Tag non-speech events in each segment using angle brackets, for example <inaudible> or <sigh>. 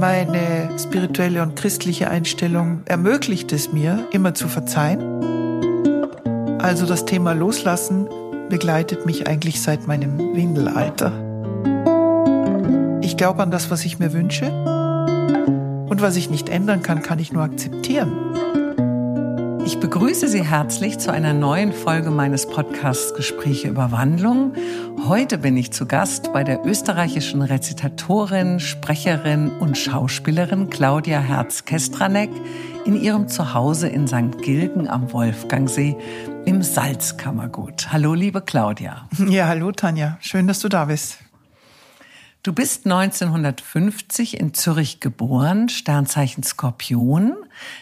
Meine spirituelle und christliche Einstellung ermöglicht es mir, immer zu verzeihen. Also das Thema Loslassen begleitet mich eigentlich seit meinem Windelalter. Ich glaube an das, was ich mir wünsche. Und was ich nicht ändern kann, kann ich nur akzeptieren. Ich begrüße Sie herzlich zu einer neuen Folge meines Podcasts Gespräche über Wandlung. Heute bin ich zu Gast bei der österreichischen Rezitatorin, Sprecherin und Schauspielerin Claudia Herz-Kestranek in ihrem Zuhause in St. Gilgen am Wolfgangsee im Salzkammergut. Hallo, liebe Claudia. Ja, hallo, Tanja. Schön, dass du da bist. Du bist 1950 in Zürich geboren, Sternzeichen Skorpion.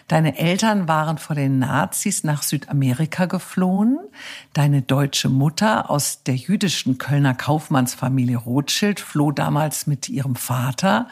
Deine Eltern waren vor den Nazis nach Südamerika geflohen. Deine deutsche Mutter aus der jüdischen Kölner Kaufmannsfamilie Rothschild floh damals mit ihrem Vater.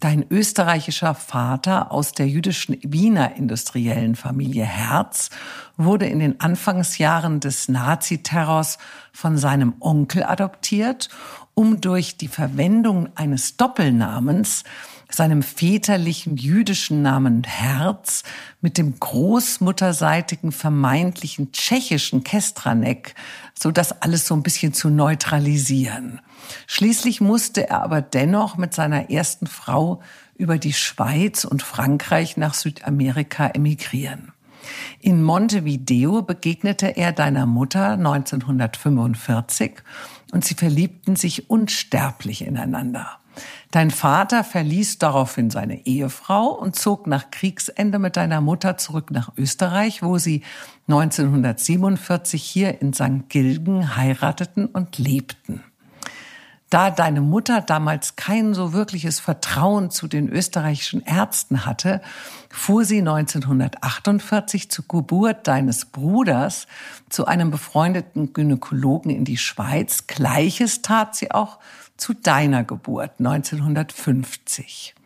Dein österreichischer Vater aus der jüdischen Wiener industriellen Familie Herz wurde in den Anfangsjahren des Naziterrors von seinem Onkel adoptiert um durch die Verwendung eines Doppelnamens seinem väterlichen jüdischen Namen Herz mit dem großmutterseitigen vermeintlichen tschechischen Kestranek, so das alles so ein bisschen zu neutralisieren. Schließlich musste er aber dennoch mit seiner ersten Frau über die Schweiz und Frankreich nach Südamerika emigrieren. In Montevideo begegnete er deiner Mutter 1945 und sie verliebten sich unsterblich ineinander. Dein Vater verließ daraufhin seine Ehefrau und zog nach Kriegsende mit deiner Mutter zurück nach Österreich, wo sie 1947 hier in St. Gilgen heirateten und lebten. Da deine Mutter damals kein so wirkliches Vertrauen zu den österreichischen Ärzten hatte, fuhr sie 1948 zur Geburt deines Bruders zu einem befreundeten Gynäkologen in die Schweiz. Gleiches tat sie auch zu deiner Geburt 1950.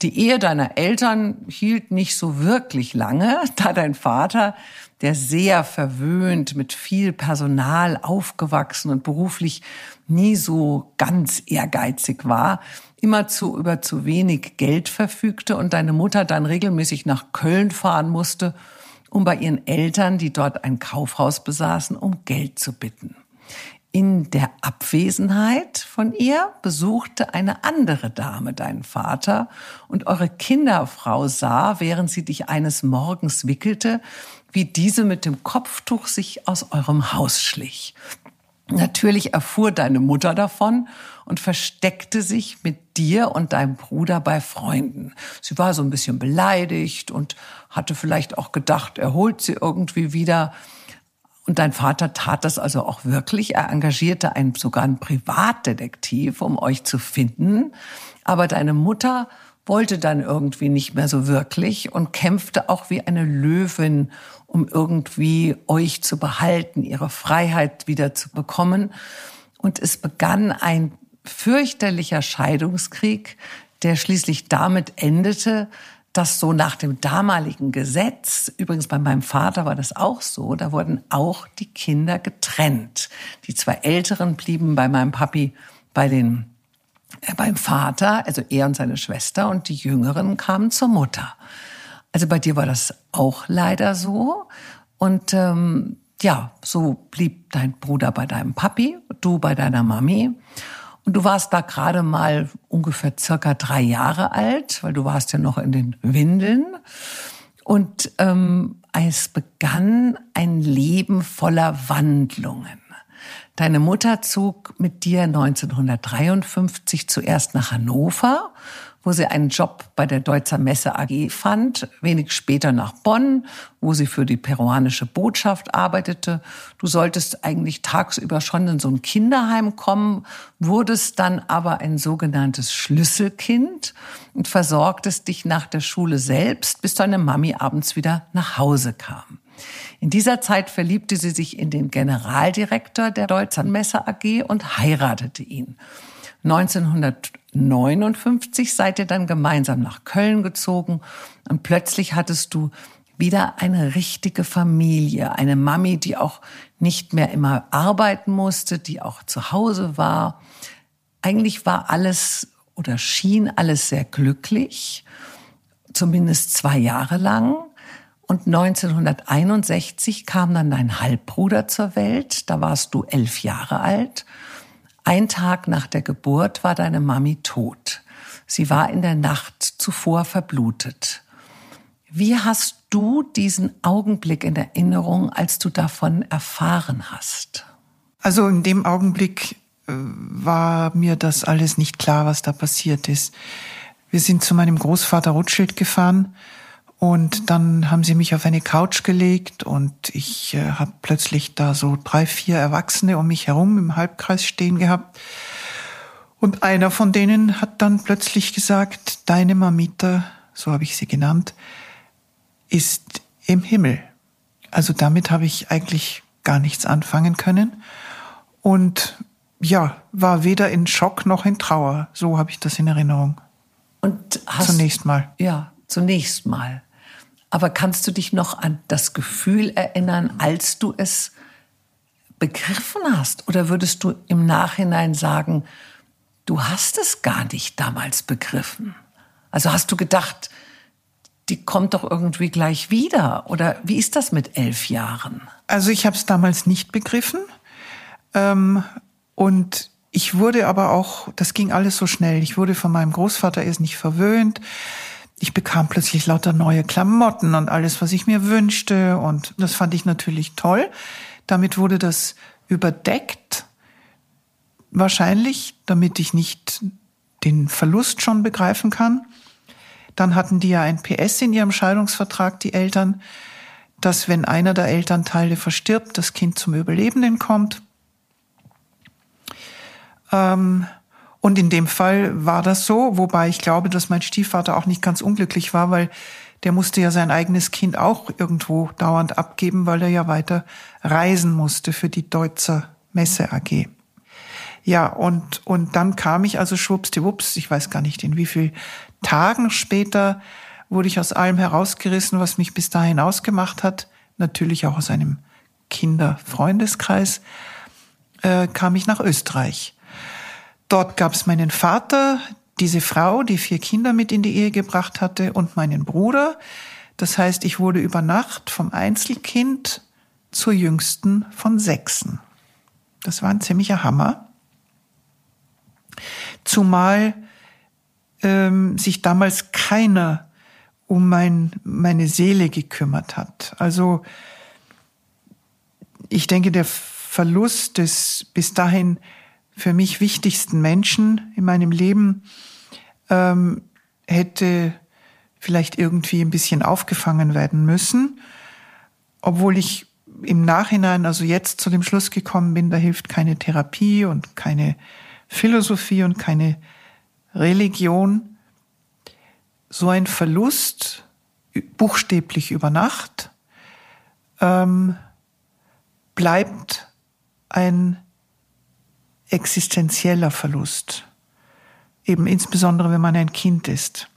Die Ehe deiner Eltern hielt nicht so wirklich lange, <laughs> da dein Vater der sehr verwöhnt, mit viel Personal aufgewachsen und beruflich nie so ganz ehrgeizig war, immer zu über zu wenig Geld verfügte und deine Mutter dann regelmäßig nach Köln fahren musste, um bei ihren Eltern, die dort ein Kaufhaus besaßen, um Geld zu bitten. In der Abwesenheit von ihr besuchte eine andere Dame deinen Vater und eure Kinderfrau sah, während sie dich eines Morgens wickelte, wie diese mit dem Kopftuch sich aus eurem Haus schlich. Natürlich erfuhr deine Mutter davon und versteckte sich mit dir und deinem Bruder bei Freunden. Sie war so ein bisschen beleidigt und hatte vielleicht auch gedacht, er holt sie irgendwie wieder. Und dein Vater tat das also auch wirklich. Er engagierte einen, sogar einen Privatdetektiv, um euch zu finden. Aber deine Mutter wollte dann irgendwie nicht mehr so wirklich und kämpfte auch wie eine Löwin, um irgendwie euch zu behalten, ihre Freiheit wieder zu bekommen. Und es begann ein fürchterlicher Scheidungskrieg, der schließlich damit endete, dass so nach dem damaligen Gesetz, übrigens bei meinem Vater war das auch so, da wurden auch die Kinder getrennt. Die zwei Älteren blieben bei meinem Papi bei den äh, beim Vater, also er und seine Schwester, und die Jüngeren kamen zur Mutter. Also bei dir war das auch leider so. Und ähm, ja, so blieb dein Bruder bei deinem Papi, du bei deiner Mami. Und du warst da gerade mal ungefähr circa drei Jahre alt, weil du warst ja noch in den Windeln. Und ähm, es begann ein Leben voller Wandlungen. Deine Mutter zog mit dir 1953 zuerst nach Hannover wo sie einen Job bei der Deutzer Messe AG fand, wenig später nach Bonn, wo sie für die peruanische Botschaft arbeitete. Du solltest eigentlich tagsüber schon in so ein Kinderheim kommen, wurdest dann aber ein sogenanntes Schlüsselkind und versorgtest dich nach der Schule selbst, bis deine Mami abends wieder nach Hause kam. In dieser Zeit verliebte sie sich in den Generaldirektor der Deutzer Messe AG und heiratete ihn. 1959 seid ihr dann gemeinsam nach Köln gezogen und plötzlich hattest du wieder eine richtige Familie, eine Mami, die auch nicht mehr immer arbeiten musste, die auch zu Hause war. Eigentlich war alles oder schien alles sehr glücklich, zumindest zwei Jahre lang. Und 1961 kam dann dein Halbbruder zur Welt, da warst du elf Jahre alt. Ein Tag nach der Geburt war deine Mami tot. Sie war in der Nacht zuvor verblutet. Wie hast du diesen Augenblick in Erinnerung, als du davon erfahren hast? Also in dem Augenblick äh, war mir das alles nicht klar, was da passiert ist. Wir sind zu meinem Großvater Rothschild gefahren und dann haben sie mich auf eine Couch gelegt und ich äh, habe plötzlich da so drei, vier Erwachsene um mich herum im Halbkreis stehen gehabt. Und einer von denen hat dann plötzlich gesagt, deine Mamita, so habe ich sie genannt, ist im Himmel. Also damit habe ich eigentlich gar nichts anfangen können. Und ja, war weder in Schock noch in Trauer. So habe ich das in Erinnerung. Und hast, zunächst mal. Ja, zunächst mal. Aber kannst du dich noch an das Gefühl erinnern, als du es begriffen hast? Oder würdest du im Nachhinein sagen, du hast es gar nicht damals begriffen? Also hast du gedacht, die kommt doch irgendwie gleich wieder? Oder wie ist das mit elf Jahren? Also ich habe es damals nicht begriffen. Ähm, und ich wurde aber auch, das ging alles so schnell. Ich wurde von meinem Großvater erst nicht verwöhnt ich bekam plötzlich lauter neue Klamotten und alles, was ich mir wünschte. Und das fand ich natürlich toll. Damit wurde das überdeckt. Wahrscheinlich, damit ich nicht den Verlust schon begreifen kann. Dann hatten die ja ein PS in ihrem Scheidungsvertrag, die Eltern, dass wenn einer der Elternteile verstirbt, das Kind zum Überlebenden kommt. Ähm, und in dem Fall war das so, wobei ich glaube, dass mein Stiefvater auch nicht ganz unglücklich war, weil der musste ja sein eigenes Kind auch irgendwo dauernd abgeben, weil er ja weiter reisen musste für die Deutzer Messe AG. Ja, und, und dann kam ich also schwuppsdiwupps, ich weiß gar nicht in wie viel Tagen später, wurde ich aus allem herausgerissen, was mich bis dahin ausgemacht hat, natürlich auch aus einem Kinderfreundeskreis, äh, kam ich nach Österreich. Dort gab es meinen Vater, diese Frau, die vier Kinder mit in die Ehe gebracht hatte, und meinen Bruder. Das heißt, ich wurde über Nacht vom Einzelkind zur jüngsten von Sechsen. Das war ein ziemlicher Hammer. Zumal ähm, sich damals keiner um mein, meine Seele gekümmert hat. Also ich denke, der Verlust des bis dahin für mich wichtigsten Menschen in meinem Leben ähm, hätte vielleicht irgendwie ein bisschen aufgefangen werden müssen, obwohl ich im Nachhinein, also jetzt zu dem Schluss gekommen bin, da hilft keine Therapie und keine Philosophie und keine Religion. So ein Verlust, buchstäblich über Nacht, ähm, bleibt ein existenzieller Verlust. Eben insbesondere, wenn man ein Kind ist.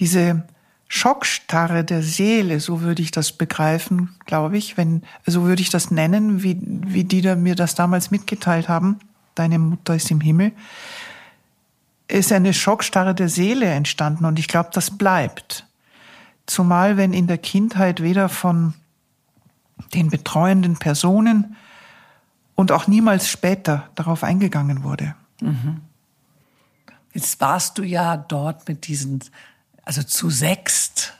Diese Schockstarre der Seele, so würde ich das begreifen, glaube ich, wenn, so würde ich das nennen, wie, wie die da mir das damals mitgeteilt haben. Deine Mutter ist im Himmel. Ist eine Schockstarre der Seele entstanden und ich glaube, das bleibt. Zumal wenn in der Kindheit weder von den betreuenden Personen und auch niemals später darauf eingegangen wurde. Mhm. Jetzt warst du ja dort mit diesen, also zu sechst,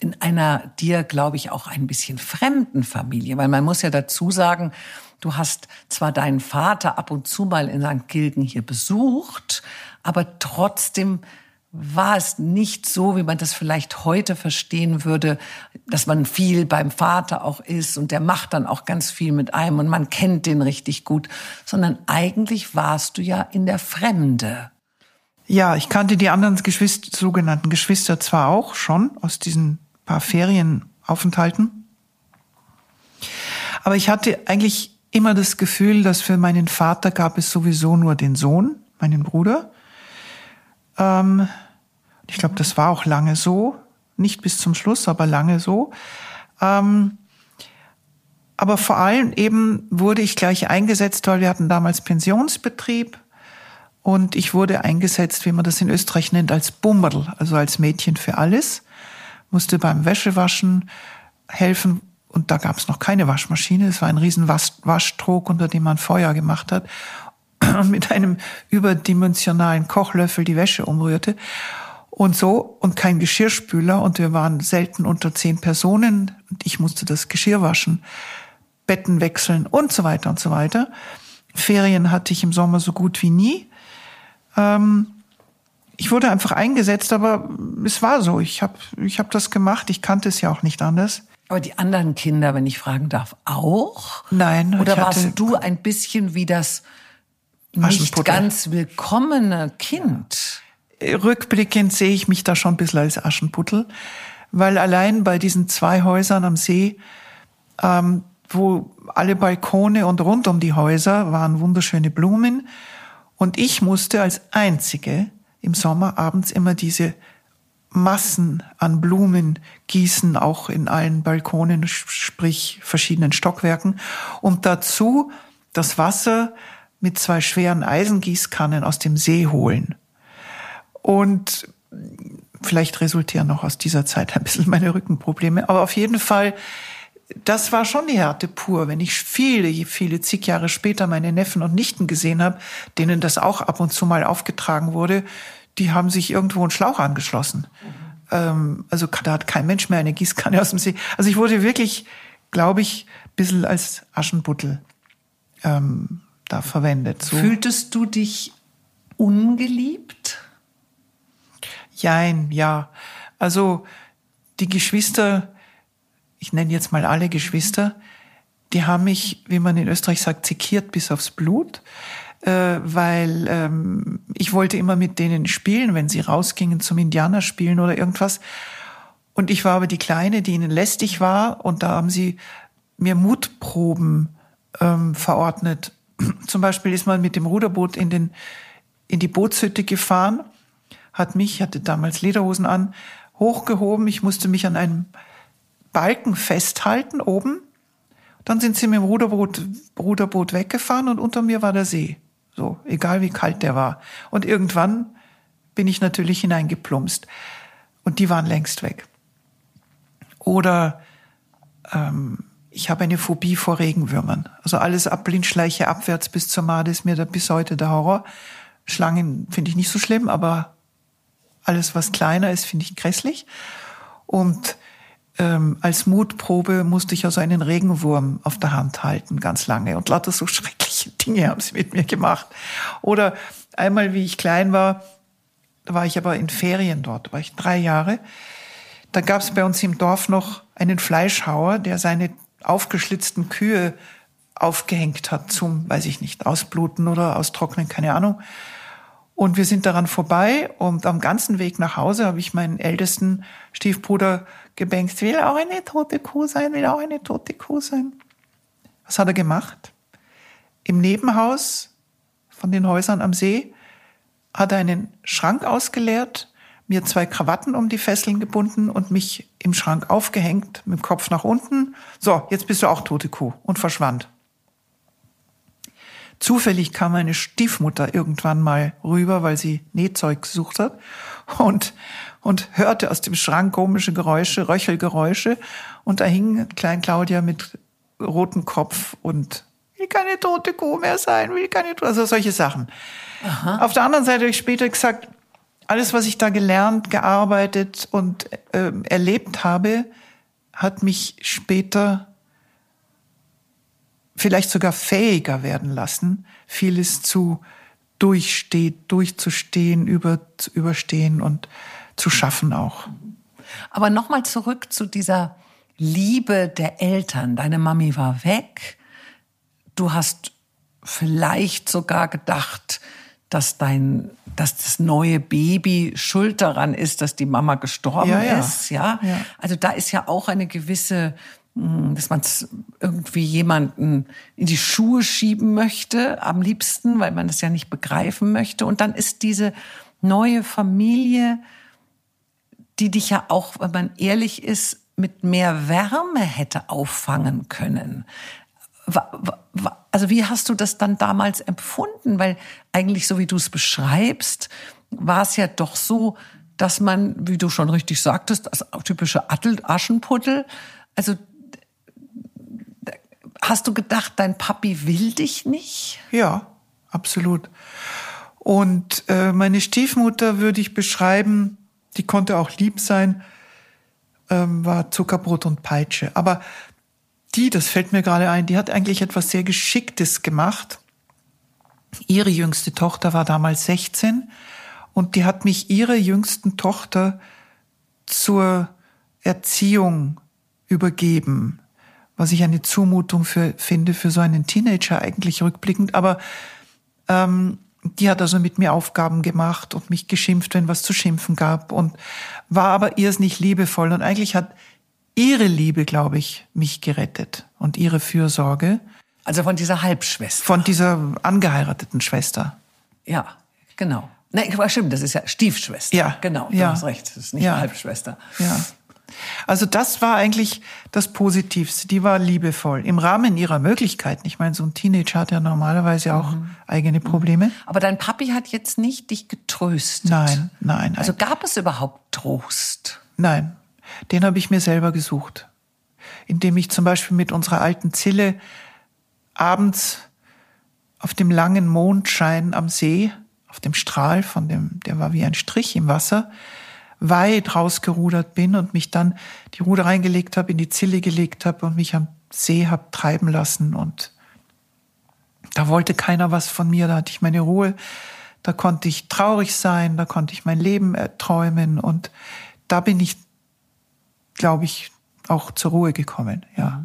in einer dir, glaube ich, auch ein bisschen fremden Familie, weil man muss ja dazu sagen, du hast zwar deinen Vater ab und zu mal in St. Gilgen hier besucht, aber trotzdem war es nicht so, wie man das vielleicht heute verstehen würde, dass man viel beim Vater auch ist und der macht dann auch ganz viel mit einem und man kennt den richtig gut, sondern eigentlich warst du ja in der Fremde. Ja, ich kannte die anderen Geschwister, sogenannten Geschwister zwar auch schon aus diesen paar Ferienaufenthalten, aber ich hatte eigentlich immer das Gefühl, dass für meinen Vater gab es sowieso nur den Sohn, meinen Bruder. Ähm, ich glaube, das war auch lange so, nicht bis zum Schluss, aber lange so. Ähm, aber vor allem eben wurde ich gleich eingesetzt, weil wir hatten damals Pensionsbetrieb Und ich wurde eingesetzt, wie man das in Österreich nennt, als Bummerl, also als Mädchen für alles. Musste beim Wäschewaschen helfen. Und da gab es noch keine Waschmaschine. Es war ein riesen Waschtrog, unter dem man Feuer gemacht hat und mit einem überdimensionalen Kochlöffel die Wäsche umrührte. Und so, und kein Geschirrspüler. Und wir waren selten unter zehn Personen. Und ich musste das Geschirr waschen, Betten wechseln und so weiter und so weiter. Ferien hatte ich im Sommer so gut wie nie. Ähm, ich wurde einfach eingesetzt, aber es war so. Ich habe ich hab das gemacht. Ich kannte es ja auch nicht anders. Aber die anderen Kinder, wenn ich fragen darf, auch? Nein. Oder warst du ein bisschen wie das nicht ganz willkommene Kind? Rückblickend sehe ich mich da schon ein bisschen als Aschenputtel, weil allein bei diesen zwei Häusern am See, ähm, wo alle Balkone und rund um die Häuser waren wunderschöne Blumen, und ich musste als Einzige im Sommer abends immer diese Massen an Blumen gießen, auch in allen Balkonen, sprich verschiedenen Stockwerken. Und dazu das Wasser mit zwei schweren Eisengießkannen aus dem See holen. Und vielleicht resultieren noch aus dieser Zeit ein bisschen meine Rückenprobleme. Aber auf jeden Fall das war schon die Härte pur. Wenn ich viele, viele zig Jahre später meine Neffen und Nichten gesehen habe, denen das auch ab und zu mal aufgetragen wurde, die haben sich irgendwo einen Schlauch angeschlossen. Mhm. Also da hat kein Mensch mehr eine Gießkanne aus dem See. Also ich wurde wirklich, glaube ich, ein bisschen als Aschenbuttel ähm, da verwendet. So. Fühltest du dich ungeliebt? Jein, ja. Also die Geschwister ich nenne jetzt mal alle Geschwister, die haben mich, wie man in Österreich sagt, zikiert bis aufs Blut, äh, weil ähm, ich wollte immer mit denen spielen, wenn sie rausgingen zum Indianerspielen oder irgendwas. Und ich war aber die Kleine, die ihnen lästig war, und da haben sie mir Mutproben ähm, verordnet. <clears throat> Zum Beispiel ist man mit dem Ruderboot in, den, in die Bootshütte gefahren, hat mich, hatte damals Lederhosen an, hochgehoben. Ich musste mich an einem Balken festhalten oben. Dann sind sie mit dem Ruderboot, Ruderboot weggefahren und unter mir war der See. So, egal wie kalt der war. Und irgendwann bin ich natürlich hineingeplumpst. Und die waren längst weg. Oder ähm, ich habe eine Phobie vor Regenwürmern. Also alles ab Blindschleiche abwärts bis zur Made ist mir da bis heute der Horror. Schlangen finde ich nicht so schlimm, aber alles, was kleiner ist, finde ich grässlich. Und ähm, als Mutprobe musste ich also einen Regenwurm auf der Hand halten, ganz lange. Und lauter so <laughs> schreckliche Dinge haben sie mit mir gemacht. Oder einmal, wie ich klein war, da war ich aber in Ferien dort, war ich drei Jahre. Da gab es bei uns im Dorf noch einen Fleischhauer, der seine aufgeschlitzten Kühe aufgehängt hat zum, weiß ich nicht, ausbluten oder austrocknen, keine Ahnung. Und wir sind daran vorbei und am ganzen Weg nach Hause habe ich meinen ältesten Stiefbruder gebängst, will auch eine tote Kuh sein, will auch eine tote Kuh sein. Was hat er gemacht? Im Nebenhaus von den Häusern am See hat er einen Schrank ausgeleert, mir zwei Krawatten um die Fesseln gebunden und mich im Schrank aufgehängt, mit dem Kopf nach unten. So, jetzt bist du auch tote Kuh und verschwand. Zufällig kam meine Stiefmutter irgendwann mal rüber, weil sie Nähzeug gesucht hat und, und hörte aus dem Schrank komische Geräusche, Röchelgeräusche und da hing Klein Claudia mit rotem Kopf und will keine tote Kuh mehr sein, will keine, also solche Sachen. Aha. Auf der anderen Seite habe ich später gesagt, alles, was ich da gelernt, gearbeitet und äh, erlebt habe, hat mich später vielleicht sogar fähiger werden lassen, vieles zu durchsteht, durchzustehen, über, zu überstehen und zu schaffen auch. Aber nochmal zurück zu dieser Liebe der Eltern. Deine Mami war weg. Du hast vielleicht sogar gedacht, dass dein, dass das neue Baby schuld daran ist, dass die Mama gestorben ja, ja. ist, ja? ja? Also da ist ja auch eine gewisse dass man irgendwie jemanden in die Schuhe schieben möchte, am liebsten, weil man das ja nicht begreifen möchte. Und dann ist diese neue Familie, die dich ja auch, wenn man ehrlich ist, mit mehr Wärme hätte auffangen können. also wie hast du das dann damals empfunden? Weil eigentlich, so wie du es beschreibst, war es ja doch so, dass man, wie du schon richtig sagtest, das typische Aschenputtel, also hast du gedacht, dein Papi will dich nicht? Ja, absolut. Und äh, meine Stiefmutter würde ich beschreiben, die konnte auch lieb sein, ähm, war Zuckerbrot und Peitsche. Aber die, das fällt mir gerade ein, die hat eigentlich etwas sehr Geschicktes gemacht. Ihre jüngste Tochter war damals 16 und die hat mich ihrer jüngsten Tochter zur Erziehung übergeben, was ich eine Zumutung für, finde für so einen Teenager eigentlich rückblickend. Aber ähm, die hat also mit mir Aufgaben gemacht und mich geschimpft, wenn was zu schimpfen gab und war aber irrsinnig liebevoll. Und eigentlich hat ihre Liebe, glaube ich, mich gerettet und ihre Fürsorge. Also von dieser Halbschwester. Von dieser angeheirateten Schwester. Ja, genau. Nein, stimmt, das ist ja Stiefschwester. Ja. Genau, du ja. hast recht, das ist nicht ja. Halbschwester. Ja. Also das war eigentlich das Positivste. Die war liebevoll im Rahmen ihrer Möglichkeiten. Ich meine, so ein Teenager hat ja normalerweise auch mhm. eigene Probleme. Aber dein Papi hat jetzt nicht dich getröstet. Nein, nein. nein. Also gab es überhaupt Trost? Nein, den habe ich mir selber gesucht, indem ich zum Beispiel mit unserer alten Zille abends auf dem langen Mondschein am See, auf dem Strahl von dem, der war wie ein Strich im Wasser, weit rausgerudert bin und mich dann die Ruder reingelegt habe, in die Zille gelegt habe und mich am See habe treiben lassen und da wollte keiner was von mir, da hatte ich meine Ruhe, da konnte ich traurig sein, da konnte ich mein Leben träumen und da bin ich, glaube ich, auch zur Ruhe gekommen, ja.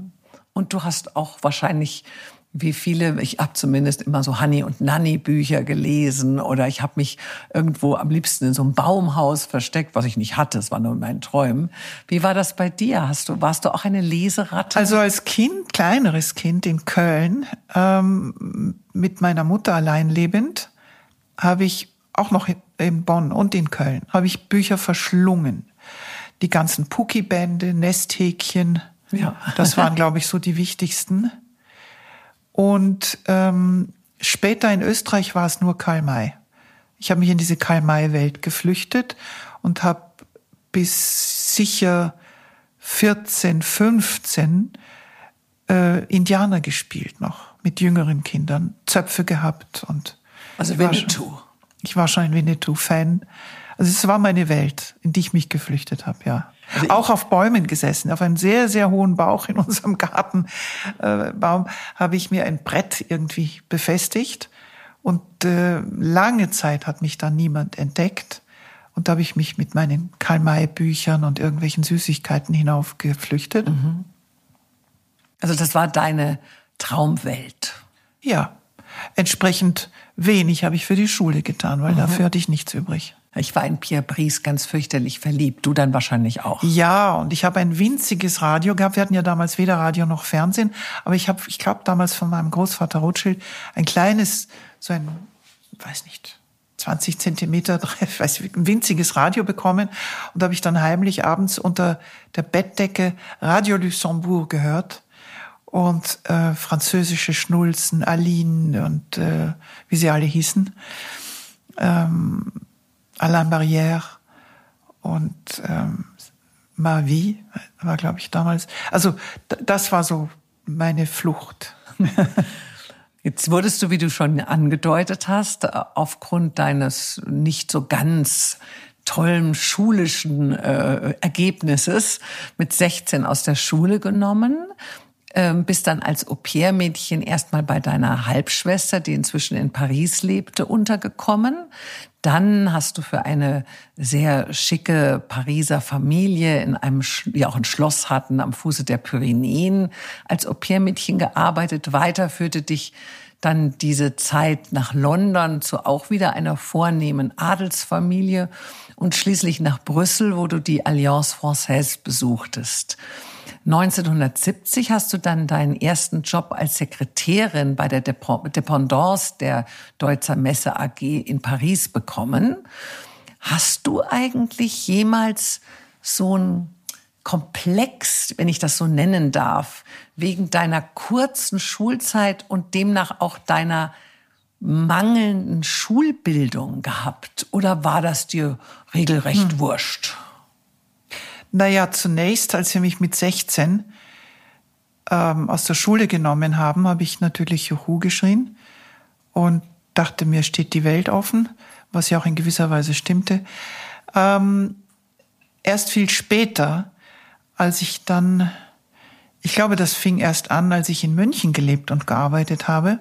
Und du hast auch wahrscheinlich wie viele, ich habe zumindest immer so Honey und Nanny Bücher gelesen oder ich habe mich irgendwo am liebsten in so einem Baumhaus versteckt, was ich nicht hatte, es war nur in meinen Träumen. Wie war das bei dir? Hast du, warst du auch eine Leseratte? Also als Kind, kleineres Kind in Köln, ähm, mit meiner Mutter allein lebend, habe ich auch noch in Bonn und in Köln, habe ich Bücher verschlungen. Die ganzen Pucki-Bände, Nesthäkchen, ja. das waren, glaube ich, so die wichtigsten. Und ähm, später in Österreich war es nur Karl May. Ich habe mich in diese Karl May-Welt geflüchtet und habe bis sicher 14, 15 äh, Indianer gespielt noch mit jüngeren Kindern, Zöpfe gehabt und also Winnetou. ich war schon ein Winnetou-Fan. Also es war meine Welt, in die ich mich geflüchtet habe, ja. Also auch auf Bäumen gesessen, auf einem sehr, sehr hohen Bauch in unserem Gartenbaum äh, habe ich mir ein Brett irgendwie befestigt. Und äh, lange Zeit hat mich da niemand entdeckt. Und da habe ich mich mit meinen Karl-May-Büchern und irgendwelchen Süßigkeiten hinaufgeflüchtet. Mhm. Also das war deine Traumwelt. Ja, entsprechend wenig habe ich für die Schule getan, weil mhm. dafür hatte ich nichts übrig. Ich war in Pierre Brice ganz fürchterlich verliebt. Du dann wahrscheinlich auch. Ja, und ich habe ein winziges Radio gehabt. Wir hatten ja damals weder Radio noch Fernsehen. Aber ich habe, ich glaube, damals von meinem Großvater Rothschild ein kleines, so ein, weiß nicht, 20 Zentimeter, <laughs> weiß, ein winziges Radio bekommen. Und da habe ich dann heimlich abends unter der Bettdecke Radio Luxembourg gehört und äh, französische Schnulzen, Aline und äh, wie sie alle hießen. Ähm, Alain Barrière und ähm, Ma Vie war, glaube ich, damals. Also das war so meine Flucht. <laughs> Jetzt wurdest du, wie du schon angedeutet hast, aufgrund deines nicht so ganz tollen schulischen äh, Ergebnisses mit 16 aus der Schule genommen ähm, bist dann als Au-pair-Mädchen erstmal bei deiner Halbschwester, die inzwischen in Paris lebte, untergekommen. Dann hast du für eine sehr schicke Pariser Familie in einem, die auch ein Schloss hatten am Fuße der Pyrenäen, als Au-pair-Mädchen gearbeitet. Weiter führte dich dann diese Zeit nach London zu auch wieder einer vornehmen Adelsfamilie und schließlich nach Brüssel, wo du die Alliance Française besuchtest. 1970 hast du dann deinen ersten Job als Sekretärin bei der Dependance der Deutzer Messe AG in Paris bekommen. Hast du eigentlich jemals so ein komplex, wenn ich das so nennen darf, wegen deiner kurzen Schulzeit und demnach auch deiner mangelnden Schulbildung gehabt? Oder war das dir regelrecht hm. wurscht? Naja, zunächst, als sie mich mit 16 ähm, aus der Schule genommen haben, habe ich natürlich Juhu geschrien und dachte, mir steht die Welt offen, was ja auch in gewisser Weise stimmte. Ähm, erst viel später, als ich dann, ich glaube, das fing erst an, als ich in München gelebt und gearbeitet habe,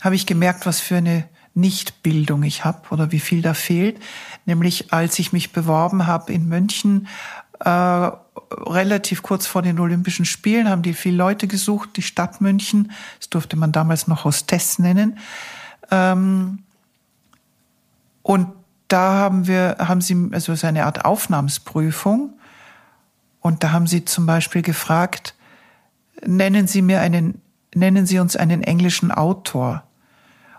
habe ich gemerkt, was für eine Nichtbildung ich habe oder wie viel da fehlt. Nämlich als ich mich beworben habe in München, äh, relativ kurz vor den Olympischen Spielen, haben die viele Leute gesucht, die Stadt München, das durfte man damals noch Hostess nennen. Ähm, und da haben wir, haben sie, also so eine Art Aufnahmsprüfung. Und da haben sie zum Beispiel gefragt, nennen Sie mir einen, nennen Sie uns einen englischen Autor.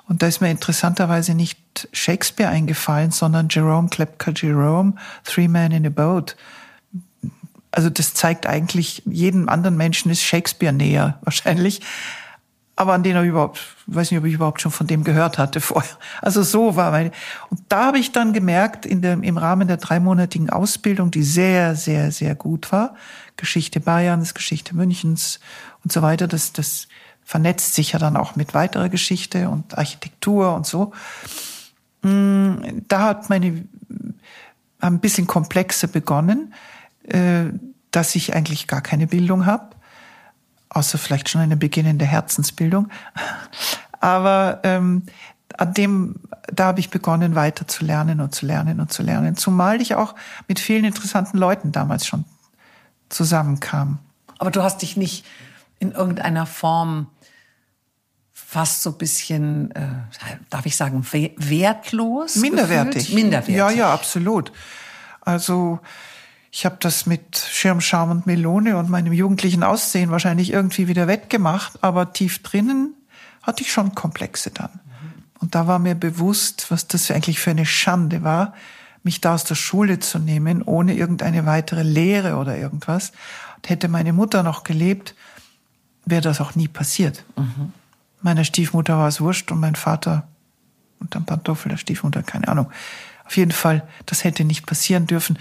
Und da ist mir interessanterweise nicht Shakespeare eingefallen, sondern Jerome Klepka Jerome, Three Men in a Boat. Also das zeigt eigentlich, jedem anderen Menschen ist Shakespeare näher <laughs> wahrscheinlich aber an den habe ich überhaupt, weiß nicht, ob ich überhaupt schon von dem gehört hatte <laughs> vorher. Also so war meine. Und da habe ich dann gemerkt, in dem, im Rahmen der dreimonatigen Ausbildung, die sehr, sehr, sehr gut war, Geschichte Bayerns, Geschichte Münchens und so weiter, das, das vernetzt sich ja dann auch mit weiterer Geschichte und Architektur und so. Mm, da hat meine, ein bisschen komplexer begonnen, dass ich eigentlich gar keine Bildung habe außer vielleicht schon eine beginnende Herzensbildung. <laughs> Aber ähm, an dem, da habe ich begonnen, weiter zu lernen und zu lernen und zu lernen. Zumal ich auch mit vielen interessanten Leuten damals schon zusammenkam. Aber du hast dich nicht in irgendeiner Form fast so ein bisschen, äh, darf ich sagen, wertlos? Minderwertig. Gefühlt? Minderwertig. Ja, ja, absolut. Also ich habe das mit Schirmscham und Melone und meinem jugendlichen Aussehen wahrscheinlich irgendwie wieder wettgemacht, aber tief drinnen hatte ich schon Komplexe dann. Und da war mir bewusst, was das eigentlich für eine Schande war, mich da aus der Schule zu nehmen, ohne irgendeine weitere Lehre oder irgendwas. Und hätte meine Mutter noch gelebt, wäre das auch nie passiert. Mhm. Meiner Stiefmutter war es wurscht und mein Vater und dann Pantoffel der Stiefmutter, keine Ahnung. Auf jeden Fall, das hätte nicht passieren dürfen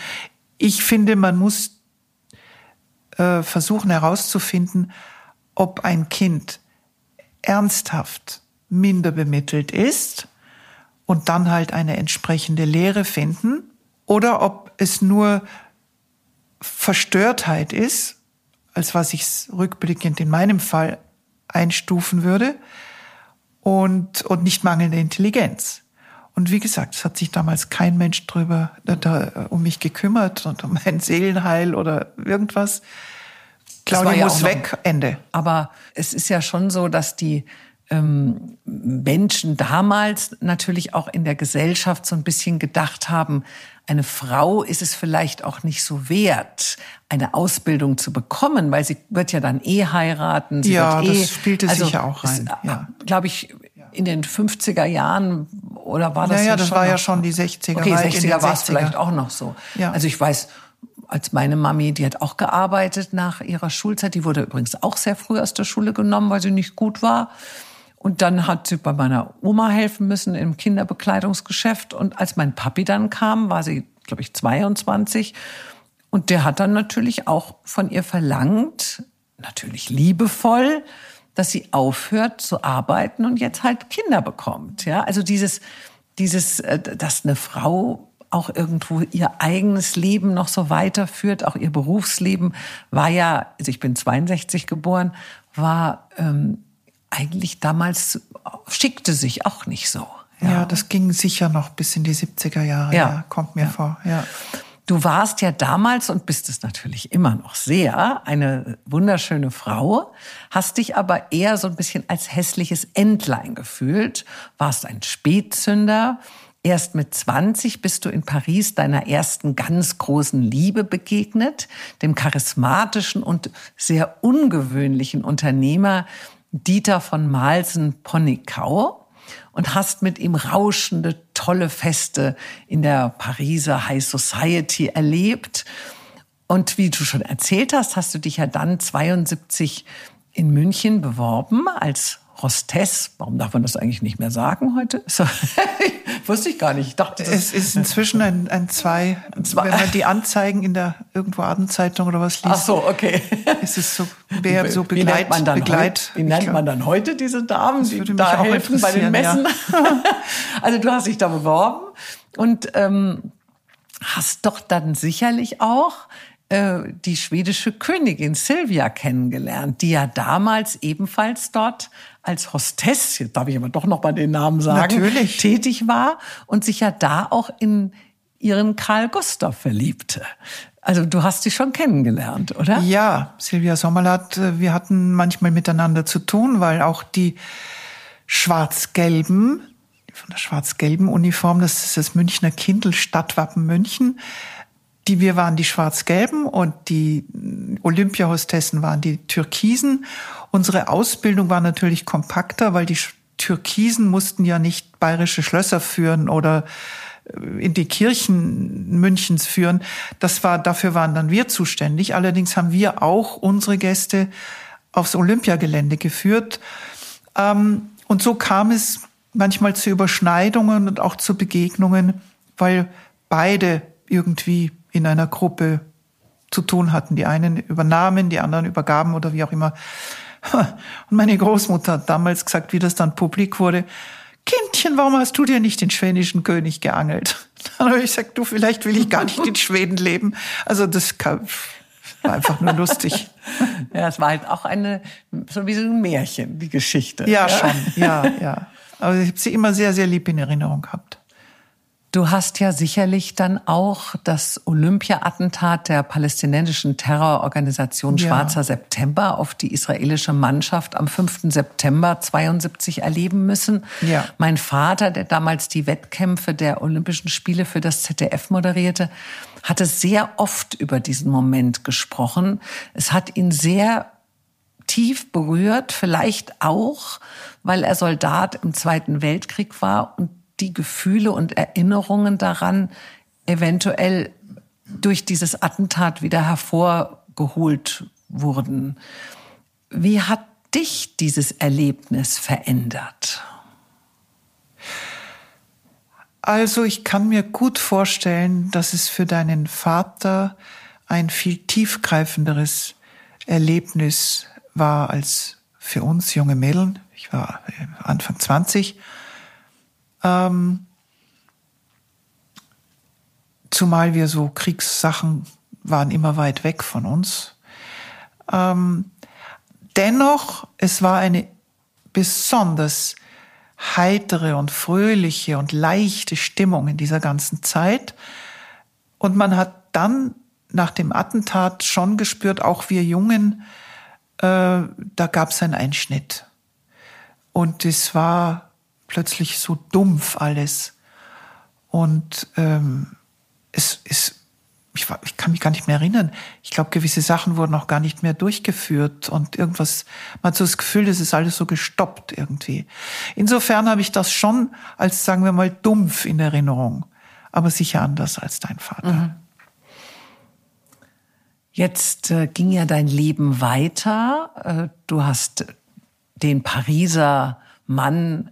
ich finde, man muss äh, versuchen herauszufinden, ob ein Kind ernsthaft minder bemittelt ist und dann halt eine entsprechende Lehre finden oder ob es nur Verstörtheit ist, als was ich rückblickend in meinem Fall einstufen würde und, und nicht mangelnde Intelligenz. Und wie gesagt, es hat sich damals kein Mensch drüber da, da, äh, um mich gekümmert und um mein Seelenheil oder irgendwas. Claudia ja muss weg, Ende. Aber es ist ja schon so, dass die ähm, Menschen damals natürlich auch in der Gesellschaft so ein bisschen gedacht haben, eine Frau ist es vielleicht auch nicht so wert, eine Ausbildung zu bekommen, weil sie wird ja dann eh heiraten. Sie ja, eh, das spielte also sicher auch rein. Ja. Glaube ich, in den 50er Jahren oder war das naja, ja das war ja schon die 60er. Okay, 60er war es vielleicht auch noch so. Ja. Also ich weiß, als meine Mami, die hat auch gearbeitet nach ihrer Schulzeit, die wurde übrigens auch sehr früh aus der Schule genommen, weil sie nicht gut war. Und dann hat sie bei meiner Oma helfen müssen im Kinderbekleidungsgeschäft. Und als mein Papi dann kam, war sie, glaube ich, 22. Und der hat dann natürlich auch von ihr verlangt, natürlich liebevoll, dass sie aufhört zu arbeiten und jetzt halt Kinder bekommt. Ja, also dieses, dieses, äh, dass eine Frau auch irgendwo ihr eigenes Leben noch so weiterführt, auch ihr Berufsleben war ja, also ich bin 62 geboren, war ähm, eigentlich damals schickte sich auch nicht so. Ja. ja. das ging sicher noch bis in die 70er Jahre, ja, ja kommt mir vor. Ja. Du warst ja damals und bist es natürlich immer noch sehr eine wunderschöne Frau, hast dich aber eher so ein bisschen als hässliches Entlein gefühlt, warst ein Spätzünder. Erst mit 20 bist du in Paris deiner ersten ganz großen Liebe begegnet, dem charismatischen und sehr ungewöhnlichen Unternehmer Dieter von Malsen-Ponickau und hast mit ihm rauschende, tolle Feste in der Pariser High Society erlebt. Und wie du schon erzählt hast, hast du dich ja dann 72 in München beworben als Hostess. Warum darf man das eigentlich nicht mehr sagen heute? So, <laughs> wusste ich gar nicht. Ich dachte, es ist inzwischen ein, ein zwei, zwei, wenn man die Anzeigen in der irgendwo Abendzeitung oder was liest. Ach so, okay. Ist es so, wer so Begleit, wie nennt man dann, Begleit, heute, wie nennt man dann heute diese Damen, die da helfen bei den Messen? Ja. <laughs> also du hast dich da beworben und ähm, hast doch dann sicherlich auch äh, die schwedische Königin Silvia kennengelernt, die ja damals ebenfalls dort als Hostess, jetzt darf ich aber doch noch mal den Namen sagen, Natürlich. tätig war und sich ja da auch in ihren Karl Gustav verliebte. Also du hast sie schon kennengelernt, oder? Ja, Silvia Sommerlath, äh, wir hatten manchmal miteinander zu tun, weil auch die schwarz-gelben, von der schwarz-gelben Uniform, das ist das Münchner Kindl Stadtwappen München, die wir waren die Schwarz-Gelben und die Olympiahostessen waren die Türkisen. Unsere Ausbildung war natürlich kompakter, weil die Türkisen mussten ja nicht bayerische Schlösser führen oder äh, in die Kirchen Münchens führen. Das war, dafür waren dann wir zuständig. Allerdings haben wir auch unsere Gäste aufs Olympiagelände geführt. Ähm, und so kam es manchmal zu Überschneidungen und auch zu Begegnungen, weil beide irgendwie in einer Gruppe zu tun hatten. Die einen übernahmen, die anderen übergaben oder wie auch immer. <laughs> Und meine Großmutter hat damals gesagt, wie das dann publik wurde, Kindchen, warum hast du dir nicht den schwedischen König geangelt? <laughs> Dann habe ich gesagt, du, vielleicht will ich gar nicht in Schweden leben. Also das war einfach nur lustig. <laughs> Ja, es war halt auch eine, so wie so ein Märchen, die Geschichte. Ja, ja. schon, ja, ja. Aber ich habe sie immer sehr, sehr lieb in Erinnerung gehabt. Du hast ja sicherlich dann auch das Olympia-Attentat der palästinensischen Terrororganisation ja. Schwarzer September auf die israelische Mannschaft am 5. September 72 erleben müssen. Ja. Mein Vater, der damals die Wettkämpfe der Olympischen Spiele für das ZDF moderierte, hatte sehr oft über diesen Moment gesprochen. Es hat ihn sehr tief berührt, vielleicht auch, weil er Soldat im Zweiten Weltkrieg war und die Gefühle und Erinnerungen daran eventuell durch dieses Attentat wieder hervorgeholt wurden. Wie hat dich dieses Erlebnis verändert? Also ich kann mir gut vorstellen, dass es für deinen Vater ein viel tiefgreifenderes Erlebnis war als für uns junge Mädchen. Ich war Anfang 20 ähm, zumal wir so Kriegssachen waren immer weit weg von uns. Ähm, dennoch, es war eine besonders heitere und fröhliche und leichte Stimmung in dieser ganzen Zeit. Und man hat dann nach dem Attentat schon gespürt, auch wir Jungen, äh, da gab es einen Einschnitt. Und es war plötzlich so dumpf alles. Und ähm, es ist, ich, ich kann mich gar nicht mehr erinnern. Ich glaube, gewisse Sachen wurden auch gar nicht mehr durchgeführt und irgendwas, man hat so das Gefühl, das ist alles so gestoppt irgendwie. Insofern habe ich das schon als, sagen wir mal, dumpf in Erinnerung, aber sicher anders als dein Vater. Mhm. Jetzt äh, ging ja dein Leben weiter. Äh, du hast den Pariser Mann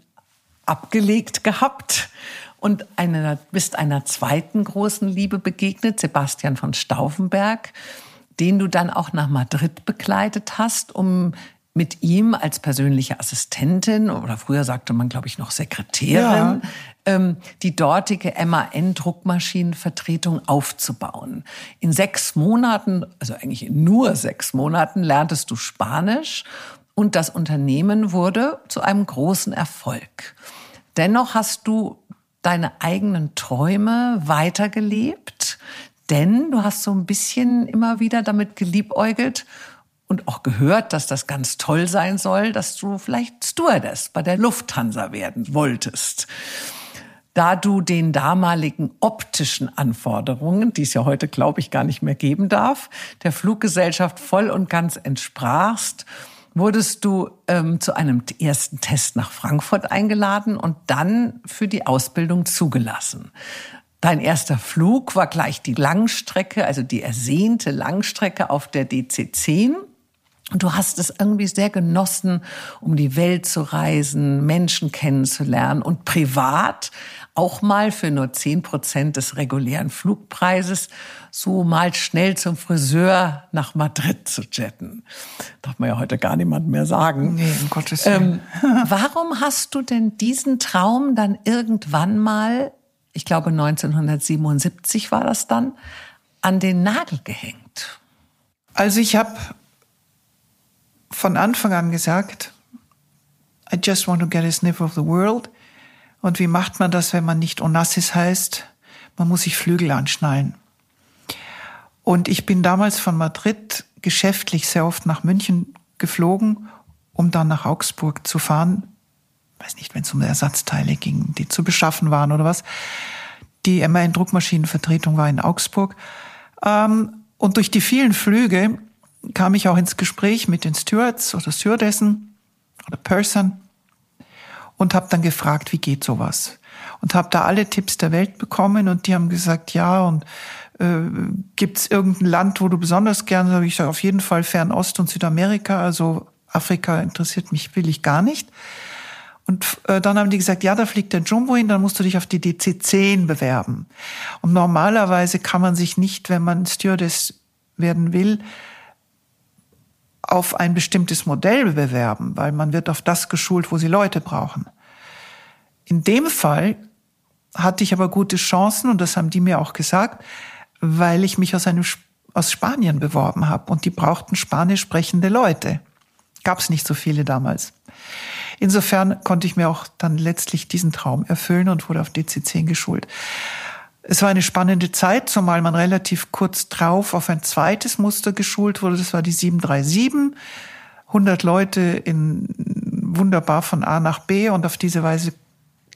abgelegt gehabt und eine, bist einer zweiten großen Liebe begegnet, Sebastian von Stauffenberg, den du dann auch nach Madrid begleitet hast, um mit ihm als persönliche Assistentin oder früher sagte man, glaube ich, noch Sekretärin, ja. ähm, die dortige MAN-Druckmaschinenvertretung aufzubauen. In sechs Monaten, also eigentlich in nur sechs Monaten, lerntest du Spanisch und das Unternehmen wurde zu einem großen Erfolg. Dennoch hast du deine eigenen Träume weitergelebt, denn du hast so ein bisschen immer wieder damit geliebäugelt und auch gehört, dass das ganz toll sein soll, dass du vielleicht Stewardess bei der Lufthansa werden wolltest. Da du den damaligen optischen Anforderungen, die es ja heute, glaube ich, gar nicht mehr geben darf, der Fluggesellschaft voll und ganz entsprachst, wurdest du ähm, zu einem ersten Test nach Frankfurt eingeladen und dann für die Ausbildung zugelassen. Dein erster Flug war gleich die Langstrecke, also die ersehnte Langstrecke auf der DC-10. Und du hast es irgendwie sehr genossen, um die Welt zu reisen, Menschen kennenzulernen und privat auch mal für nur zehn Prozent des regulären Flugpreises so mal schnell zum Friseur nach Madrid zu jetten. Darf man ja heute gar niemand mehr sagen. Nee, um Gottes Willen. Ähm, <laughs> warum hast du denn diesen Traum dann irgendwann mal, ich glaube 1977 war das dann, an den Nagel gehängt? Also ich habe von Anfang an gesagt, I just want to get a sniff of the world. Und wie macht man das, wenn man nicht Onassis heißt? Man muss sich Flügel anschnallen. Und ich bin damals von Madrid geschäftlich sehr oft nach München geflogen, um dann nach Augsburg zu fahren. weiß nicht, wenn es um Ersatzteile ging, die zu beschaffen waren oder was. Die MAN-Druckmaschinenvertretung war in Augsburg. Ähm, und durch die vielen Flüge kam ich auch ins Gespräch mit den Stewards oder Stewardessen oder Person und habe dann gefragt, wie geht sowas? Und habe da alle Tipps der Welt bekommen und die haben gesagt, ja, und äh, gibt es irgendein Land, wo du besonders gerne, sag ich sage auf jeden Fall Fernost und Südamerika, also Afrika interessiert mich, will ich gar nicht. Und äh, dann haben die gesagt, ja, da fliegt der Jumbo hin, dann musst du dich auf die DC-10 bewerben. Und normalerweise kann man sich nicht, wenn man Stewardess werden will, auf ein bestimmtes Modell bewerben, weil man wird auf das geschult, wo sie Leute brauchen. In dem Fall hatte ich aber gute Chancen und das haben die mir auch gesagt, weil ich mich aus einem aus Spanien beworben habe und die brauchten spanisch sprechende Leute. Gab es nicht so viele damals. Insofern konnte ich mir auch dann letztlich diesen Traum erfüllen und wurde auf DC10 geschult. Es war eine spannende Zeit, zumal man relativ kurz drauf auf ein zweites Muster geschult wurde. Das war die 737. 100 Leute in wunderbar von A nach B und auf diese Weise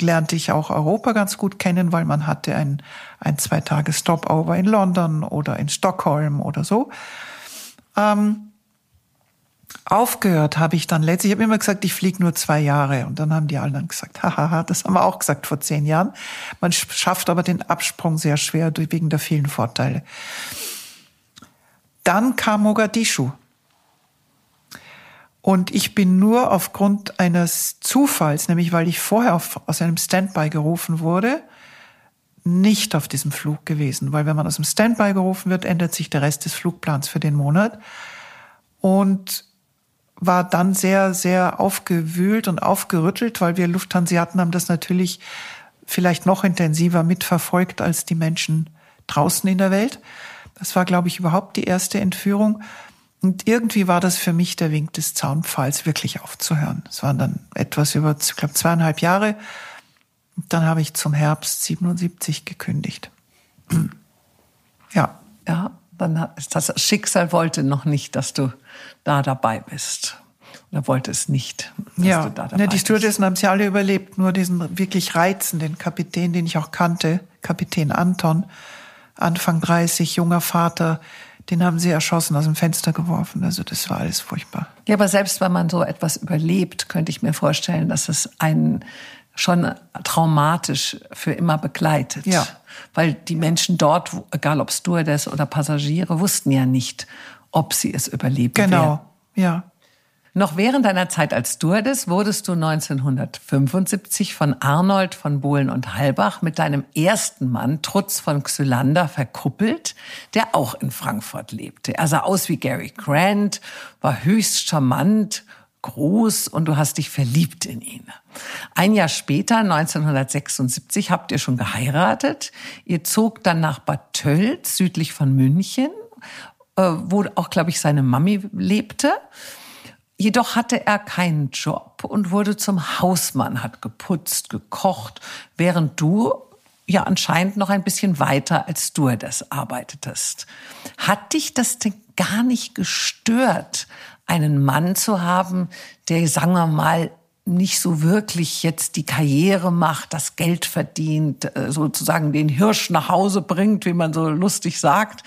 lernte ich auch Europa ganz gut kennen, weil man hatte ein, ein zwei Tage Stopover in London oder in Stockholm oder so. Ähm, aufgehört habe ich dann letztlich, ich habe immer gesagt, ich fliege nur zwei Jahre. Und dann haben die anderen gesagt, <laughs> hahaha, das haben wir auch gesagt vor zehn Jahren. Man schafft aber den Absprung sehr schwer wegen der vielen Vorteile. Dann kam Mogadischu. Und ich bin nur aufgrund eines Zufalls, nämlich weil ich vorher auf, aus einem Standby gerufen wurde, nicht auf diesem Flug gewesen. Weil wenn man aus dem Standby gerufen wird, ändert sich der Rest des Flugplans für den Monat. Und war dann sehr, sehr aufgewühlt und aufgerüttelt, weil wir Lufthansiaten haben das natürlich vielleicht noch intensiver mitverfolgt als die Menschen draußen in der Welt. Das war, glaube ich, überhaupt die erste Entführung. Und irgendwie war das für mich der Wink des Zaunpfahls, wirklich aufzuhören. Es waren dann etwas über, ich glaube, zweieinhalb Jahre. Und dann habe ich zum Herbst 77 gekündigt. <clears throat> Ja. Ja, dann das Schicksal wollte noch nicht, dass du da dabei bist. Oder wollte es nicht, dass ja. du da dabei ja, die Stewardessen haben sie alle überlebt. Nur diesen wirklich reizenden Kapitän, den ich auch kannte, Kapitän Anton, Anfang 30, junger Vater, den haben sie erschossen, aus dem Fenster geworfen. Also das war alles furchtbar. Ja, aber selbst wenn man so etwas überlebt, könnte ich mir vorstellen, dass es einen schon traumatisch für immer begleitet. Ja. Weil die Menschen dort, egal ob Stewardess oder Passagiere, wussten ja nicht, ob sie es überleben genau. werden. Genau, ja. Noch während deiner Zeit als Stewardess wurdest du 1975 von Arnold von Bohlen und Halbach mit deinem ersten Mann, Trutz von Xylander, verkuppelt, der auch in Frankfurt lebte. Er sah aus wie Gary Grant, war höchst charmant, groß und du hast dich verliebt in ihn. Ein Jahr später, 1976, habt ihr schon geheiratet. Ihr zog dann nach Bad Tölz, südlich von München, wo auch, glaube ich, seine Mami lebte. Jedoch hatte er keinen Job und wurde zum Hausmann, hat geputzt, gekocht, während du ja anscheinend noch ein bisschen weiter als du das arbeitetest. Hat dich das denn gar nicht gestört, einen Mann zu haben, der, sagen wir mal, nicht so wirklich jetzt die Karriere macht, das Geld verdient, äh, sozusagen den Hirsch nach Hause bringt, wie man so lustig sagt.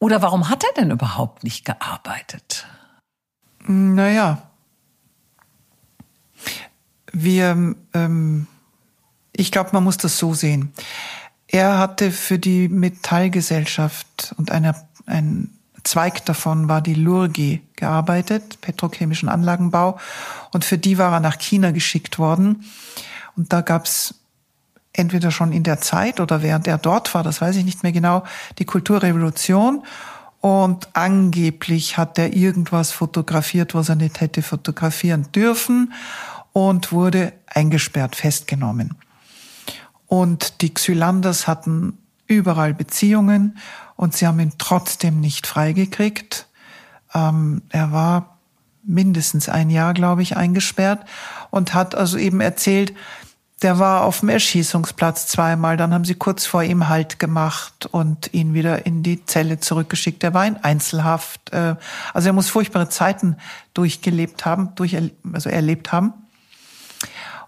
Oder warum hat er denn überhaupt nicht gearbeitet? Naja, wir, ähm, ich glaube, man muss das so sehen. Er hatte für die Metallgesellschaft und einer, ein Zweig davon war die Lurgi gearbeitet, petrochemischen Anlagenbau. Und für die war er nach China geschickt worden. Und da gab's entweder schon in der Zeit oder während er dort war, das weiß ich nicht mehr genau, die Kulturrevolution. Und angeblich hat er irgendwas fotografiert, was er nicht hätte fotografieren dürfen und wurde eingesperrt, festgenommen. Und die Xylanders hatten überall Beziehungen und sie haben ihn trotzdem nicht freigekriegt. Ähm, er war mindestens ein Jahr, glaube ich, eingesperrt und hat also eben erzählt, der war auf dem Erschießungsplatz zweimal, dann haben sie kurz vor ihm Halt gemacht und ihn wieder in die Zelle zurückgeschickt. Er war in Einzelhaft. Äh, also er muss furchtbare Zeiten durchgelebt haben, durch, also erlebt haben.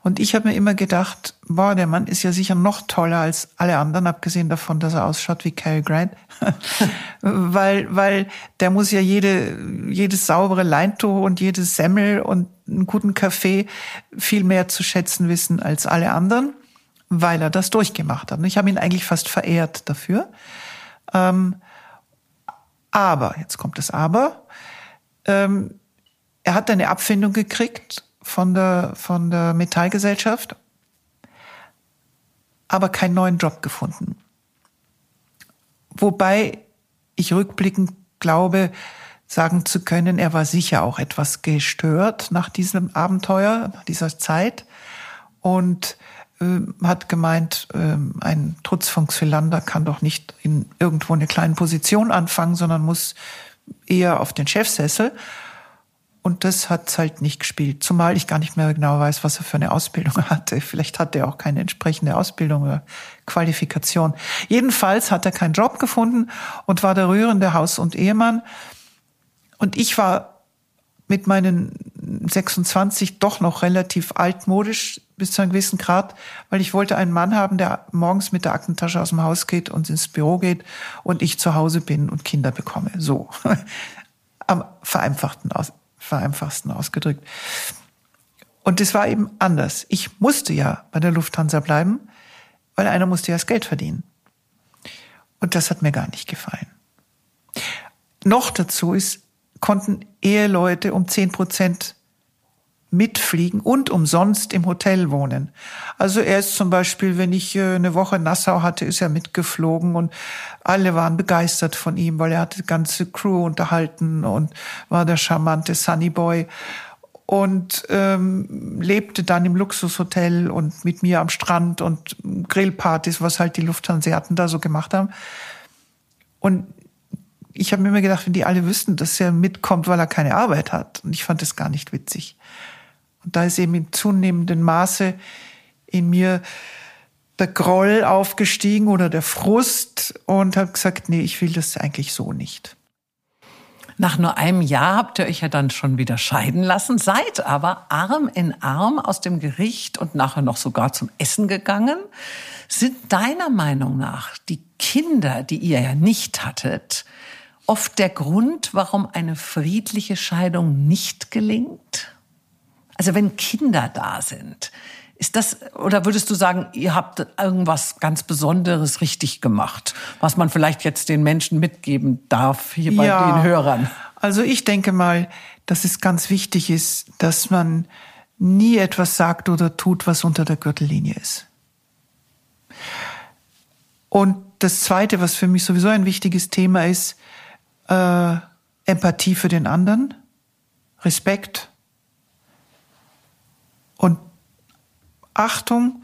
Und ich habe mir immer gedacht, boah, der Mann ist ja sicher noch toller als alle anderen, abgesehen davon, dass er ausschaut wie Cary Grant. <laughs> weil, weil der muss ja jede, jedes saubere Leintuch und jedes Semmel und einen guten Kaffee viel mehr zu schätzen wissen als alle anderen, weil er das durchgemacht hat. Und ich habe ihn eigentlich fast verehrt dafür. Ähm, aber, jetzt kommt das Aber, ähm, er hat eine Abfindung gekriegt von der, von der Metallgesellschaft, aber keinen neuen Job gefunden. Wobei ich rückblickend glaube, sagen zu können, er war sicher auch etwas gestört nach diesem Abenteuer, nach dieser Zeit und äh, hat gemeint, äh, ein Trutzfunktionander kann doch nicht in irgendwo eine kleine Position anfangen, sondern muss eher auf den Chefsessel. Und das hat's halt nicht gespielt. Zumal ich gar nicht mehr genau weiß, was er für eine Ausbildung <laughs> hatte. Vielleicht hatte er auch keine entsprechende Ausbildung oder Qualifikation. Jedenfalls hat er keinen Job gefunden und war der rührende Haus- und Ehemann. Und ich war mit meinen 26 doch noch relativ altmodisch bis zu einem gewissen Grad, weil ich wollte einen Mann haben, der morgens mit der Aktentasche aus dem Haus geht und ins Büro geht und ich zu Hause bin und Kinder bekomme. So. <laughs> Am vereinfachten aus vereinfachsten ausgedrückt. Und es war eben anders. Ich musste ja bei der Lufthansa bleiben, weil einer musste ja das Geld verdienen. Und das hat mir gar nicht gefallen. Noch dazu ist, konnten Eheleute um zehn Prozent mitfliegen und umsonst im Hotel wohnen. Also er ist zum Beispiel, wenn ich äh, eine Woche Nassau hatte, ist er mitgeflogen und alle waren begeistert von ihm, weil er hatte die ganze Crew unterhalten und war der charmante Sunny Boy und ähm, lebte dann im Luxushotel und mit mir am Strand und Grillpartys, was halt die Lufthanseaten da so gemacht haben. Und ich habe mir immer gedacht, wenn die alle wüssten, dass er mitkommt, weil er keine Arbeit hat. Und ich fand das gar nicht witzig. Und da ist eben in zunehmendem Maße in mir der Groll aufgestiegen oder der Frust und habe gesagt, nee, ich will das eigentlich so nicht. Nach nur einem Jahr habt ihr euch ja dann schon wieder scheiden lassen, seid aber Arm in Arm aus dem Gericht und nachher noch sogar zum Essen gegangen. Sind deiner Meinung nach die Kinder, die ihr ja nicht hattet, oft der Grund, warum eine friedliche Scheidung nicht gelingt? Also wenn Kinder da sind, ist das, oder würdest du sagen, ihr habt irgendwas ganz Besonderes richtig gemacht, was man vielleicht jetzt den Menschen mitgeben darf, hier bei ja, den Hörern? Also ich denke mal, dass es ganz wichtig ist, dass man nie etwas sagt oder tut, was unter der Gürtellinie ist. Und das Zweite, was für mich sowieso ein wichtiges Thema ist, äh, Empathie für den anderen, Respekt, und Achtung,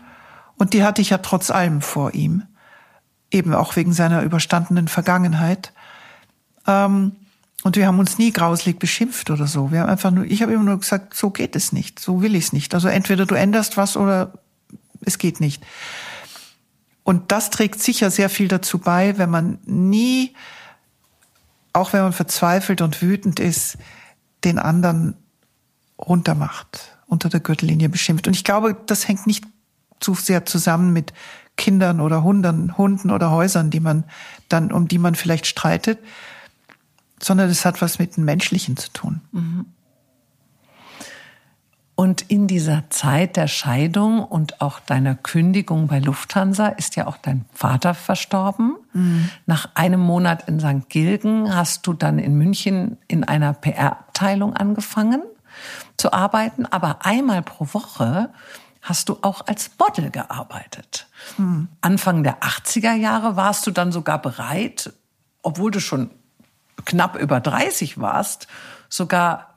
und die hatte ich ja trotz allem vor ihm, eben auch wegen seiner überstandenen Vergangenheit. Ähm, und wir haben uns nie grauslig beschimpft oder so. Wir haben einfach nur, ich habe immer nur gesagt, so geht es nicht, so will ich es nicht. Also entweder du änderst was oder es geht nicht. Und das trägt sicher sehr viel dazu bei, wenn man nie, auch wenn man verzweifelt und wütend ist, den anderen runtermacht unter der Gürtellinie beschimpft. Und ich glaube, das hängt nicht zu sehr zusammen mit Kindern oder Hunden, Hunden oder Häusern, die man dann, um die man vielleicht streitet, sondern es hat was mit dem Menschlichen zu tun. Mhm. Und in dieser Zeit der Scheidung und auch deiner Kündigung bei Lufthansa ist ja auch dein Vater verstorben. Mhm. Nach einem Monat in St. Gilgen hast du dann in München in einer PR-Abteilung angefangen zu arbeiten. Aber einmal pro Woche hast du auch als Model gearbeitet. Mhm. Anfang der 80er Jahre warst du dann sogar bereit, obwohl du schon knapp über 30 warst, sogar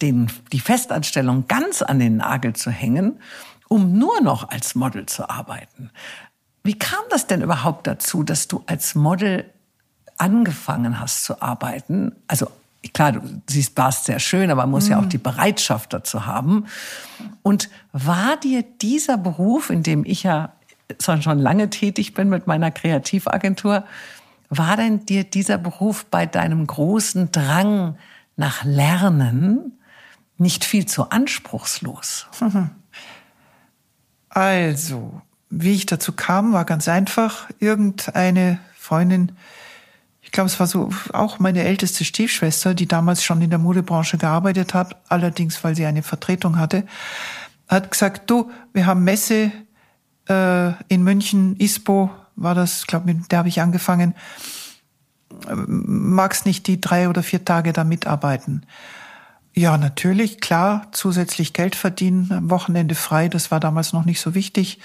den, die Festanstellung ganz an den Nagel zu hängen, um nur noch als Model zu arbeiten. Wie kam das denn überhaupt dazu, dass du als Model angefangen hast zu arbeiten? Also klar, du siehst, warst sehr schön, aber man muss mhm. ja auch mhm. die Bereitschaft dazu haben. Und war dir dieser Beruf, in dem ich ja schon lange tätig bin mit meiner Kreativagentur, war denn dir dieser Beruf bei deinem großen Drang nach Lernen nicht viel zu anspruchslos? <laughs> Also, wie ich dazu kam, war ganz einfach. Irgendeine Freundin, ich glaube, es war so auch meine älteste Stiefschwester, die damals schon in der Modebranche gearbeitet hat, allerdings weil sie eine Vertretung hatte, hat gesagt, du, wir haben Messe äh, in München, ISPO war das, glaube mit der habe ich angefangen. Magst nicht die drei oder vier Tage da mitarbeiten? Ja, natürlich, klar, zusätzlich Geld verdienen, am Wochenende frei, das war damals noch nicht so wichtig.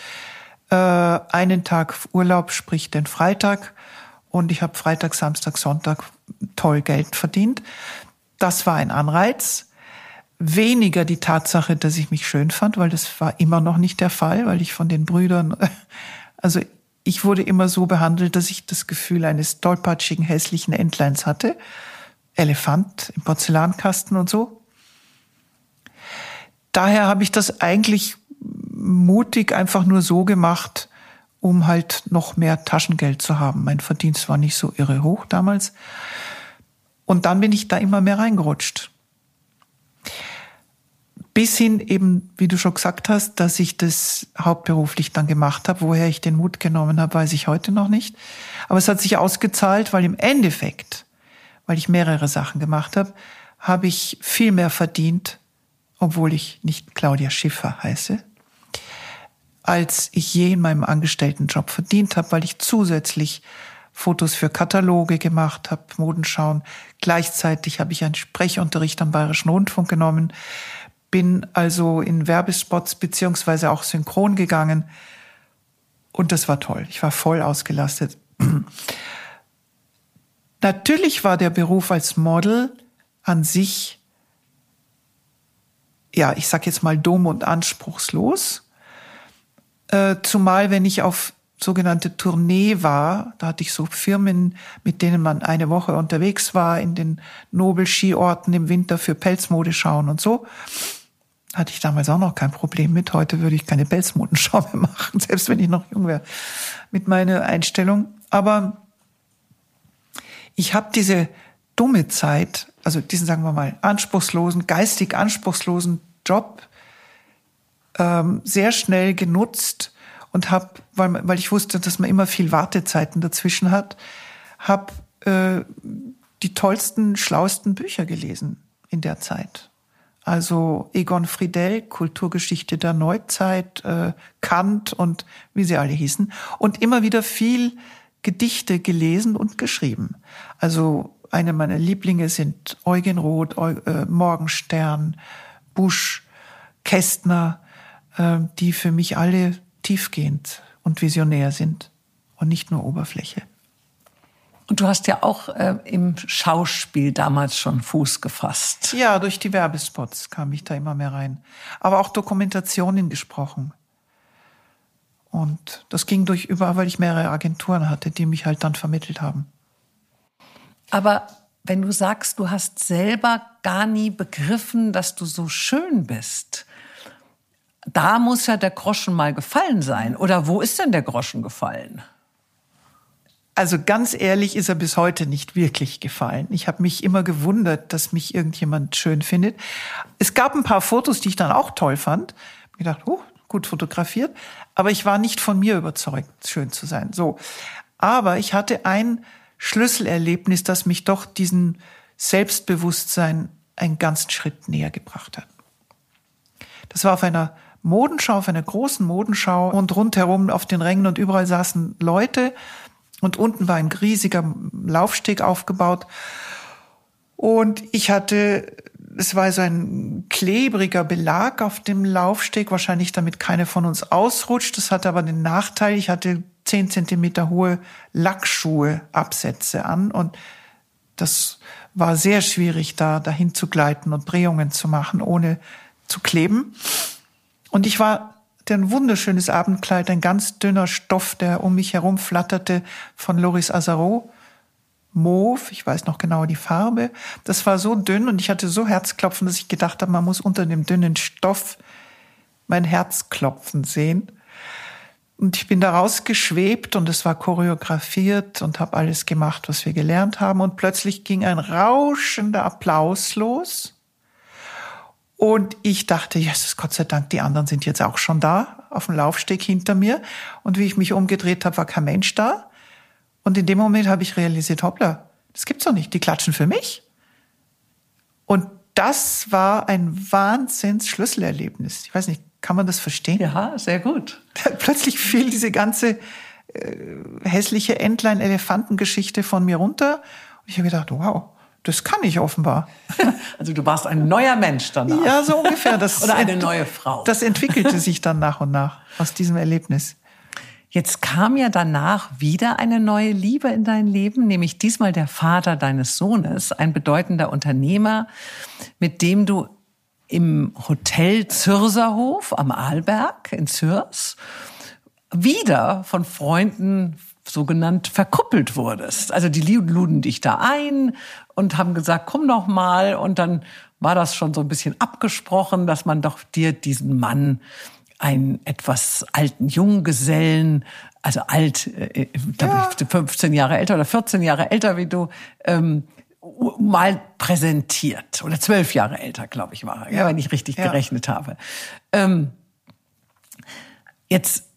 Äh, einen Tag Urlaub, sprich den Freitag. Und ich habe Freitag, Samstag, Sonntag toll Geld verdient. Das war ein Anreiz. Weniger die Tatsache, dass ich mich schön fand, weil das war immer noch nicht der Fall, weil ich von den Brüdern, <laughs> also ich wurde immer so behandelt, dass ich das Gefühl eines tollpatschigen, hässlichen Entleins hatte. Elefant im Porzellankasten und so. Daher habe ich das eigentlich mutig einfach nur so gemacht, um halt noch mehr Taschengeld zu haben. Mein Verdienst war nicht so irre hoch damals. Und dann bin ich da immer mehr reingerutscht. Bis hin eben, wie du schon gesagt hast, dass ich das hauptberuflich dann gemacht habe. Woher ich den Mut genommen habe, weiß ich heute noch nicht. Aber es hat sich ausgezahlt, weil im Endeffekt, weil ich mehrere Sachen gemacht habe, habe ich viel mehr verdient, obwohl ich nicht Claudia Schiffer heiße, als ich je in meinem Angestelltenjob verdient habe, weil ich zusätzlich Fotos für Kataloge gemacht habe, Modenschauen. Gleichzeitig habe ich einen Sprechunterricht am Bayerischen Rundfunk genommen bin also in Werbespots beziehungsweise auch synchron gegangen. Und das war toll. Ich war voll ausgelastet. <clears throat> Natürlich war der Beruf als Model an sich, ja, ich sag jetzt mal dumm und anspruchslos. Äh, zumal wenn ich auf sogenannte Tournee war, da hatte ich so Firmen, mit denen man eine Woche unterwegs war, in den Nobel-Skiorten im Winter für Pelzmode schauen und so hatte ich damals auch noch kein Problem mit. Heute würde ich keine Pelzmodenschau mehr machen, <laughs> selbst wenn ich noch jung wäre, mit meiner Einstellung. Aber ich habe diese dumme Zeit, also diesen, sagen wir mal, anspruchslosen, geistig anspruchslosen Job ähm, sehr schnell genutzt und habe, weil, weil ich wusste, dass man immer viel Wartezeiten dazwischen hat, habe äh, die tollsten, schlauesten Bücher gelesen in der Zeit. Also Egon Friedel, Kulturgeschichte der Neuzeit, äh, Kant und wie sie alle hießen. Und immer wieder viel Gedichte gelesen und geschrieben. Also eine meiner Lieblinge sind Eugen Roth, äh, Morgenstern, Busch, Kästner, die für mich alle tiefgehend und visionär sind und nicht nur Oberfläche. Und du hast ja auch äh, im Schauspiel damals schon Fuß gefasst. Ja, durch die Werbespots kam ich da immer mehr rein. Aber auch Dokumentationen gesprochen. Und das ging durch überall, weil ich mehrere Agenturen hatte, die mich halt dann vermittelt haben. Aber wenn du sagst, du hast selber gar nie begriffen, dass du so schön bist, da muss ja der Groschen mal gefallen sein. Oder wo ist denn der Groschen gefallen? Also ganz ehrlich ist er bis heute nicht wirklich gefallen. Ich habe mich immer gewundert, dass mich irgendjemand schön findet. Es gab ein paar Fotos, die ich dann auch toll fand. Ich gedacht, oh, gut fotografiert. Aber ich war nicht von mir überzeugt, schön zu sein. So. Aber ich hatte ein Schlüsselerlebnis, das mich doch diesen Selbstbewusstsein einen ganzen Schritt näher gebracht hat. Das war auf einer Modenschau, auf einer großen Modenschau und rundherum auf den Rängen und überall saßen Leute und unten war ein riesiger Laufsteg aufgebaut. Und ich hatte, es war so ein klebriger Belag auf dem Laufsteg, wahrscheinlich damit keine von uns ausrutscht. Das hatte aber den Nachteil, ich hatte zehn Zentimeter hohe Lackschuhe, Absätze an und das war sehr schwierig, da dahin zu gleiten und Drehungen zu machen, ohne zu kleben. Und ich war ein wunderschönes Abendkleid, ein ganz dünner Stoff, der um mich herum flatterte, von Loris Azaro. Mauve, ich weiß noch genau die Farbe. Das war so dünn und ich hatte so Herzklopfen, dass ich gedacht habe, man muss unter dem dünnen Stoff mein Herz klopfen sehen. Und ich bin da rausgeschwebt und es war choreografiert und habe alles gemacht, was wir gelernt haben. Und plötzlich ging ein rauschender Applaus los. Und ich dachte, Jesus, Gott sei Dank, die anderen sind jetzt auch schon da, auf dem Laufsteg hinter mir. Und wie ich mich umgedreht habe, war kein Mensch da. Und in dem Moment habe ich realisiert, hoppla, das gibt's doch nicht, die klatschen für mich. Und das war ein Wahnsinns Schlüsselerlebnis. Ich weiß nicht, kann man das verstehen? Ja, sehr gut. Plötzlich fiel diese ganze äh, hässliche Entlein-Elefantengeschichte von mir runter. Und ich habe gedacht, wow, das kann ich offenbar. <laughs> Also du warst ein neuer Mensch danach. Ja, so ungefähr. Das <laughs> Oder eine neue Frau. Das entwickelte sich dann nach und nach aus diesem Erlebnis. Jetzt kam ja danach wieder eine neue Liebe in dein Leben, nämlich diesmal der Vater deines Sohnes, ein bedeutender Unternehmer, mit dem du im Hotel Zürserhof am Arlberg in Zürs wieder von Freunden sogenannt verkuppelt wurdest. Also die luden dich da ein und haben gesagt, komm doch mal. Und dann war das schon so ein bisschen abgesprochen, dass man doch dir diesen Mann, einen etwas alten Junggesellen, also alt, äh, ja. 15 Jahre älter oder 14 Jahre älter wie du, ähm, mal präsentiert. Oder zwölf Jahre älter, glaube ich, war er, ja. wenn ich richtig ja. gerechnet habe. Ähm, jetzt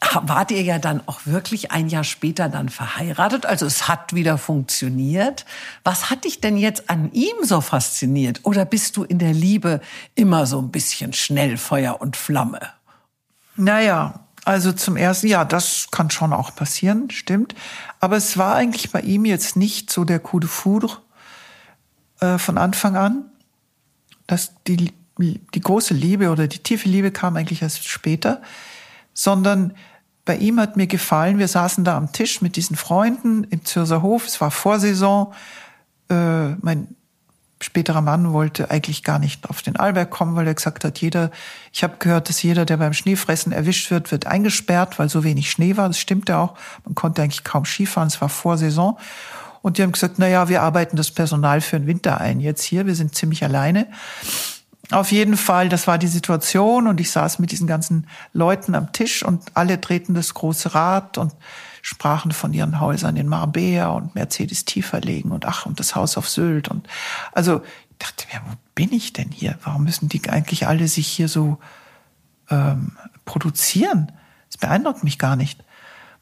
wart ihr ja dann auch wirklich ein Jahr später dann verheiratet. Also es hat wieder funktioniert. Was hat dich denn jetzt an ihm so fasziniert? Oder bist du in der Liebe immer so ein bisschen schnell Feuer und Flamme? Naja, also zum ersten, ja, das kann schon auch passieren, stimmt. Aber es war eigentlich bei ihm jetzt nicht so der Coup de foudre äh, von Anfang an. dass die, die große Liebe oder die tiefe Liebe kam eigentlich erst später sondern bei ihm hat mir gefallen, wir saßen da am Tisch mit diesen Freunden im Zürser Hof, es war Vorsaison, äh, mein späterer Mann wollte eigentlich gar nicht auf den Arlberg kommen, weil er gesagt hat, jeder, ich habe gehört, dass jeder, der beim Schneefressen erwischt wird, wird eingesperrt, weil so wenig Schnee war. Das stimmte auch. Man konnte eigentlich kaum Skifahren, es war Vorsaison. Und die haben gesagt, na ja, wir arbeiten das Personal für den Winter ein. Jetzt hier, wir sind ziemlich alleine. Auf jeden Fall, das war die Situation und ich saß mit diesen ganzen Leuten am Tisch und alle drehten das große Rad und sprachen von ihren Häusern in Marbella und Mercedes tiefer legen und ach, und das Haus auf Sylt und also ich dachte mir, wo bin ich denn hier? Warum müssen die eigentlich alle sich hier so ähm, produzieren? Das beeindruckt mich gar nicht.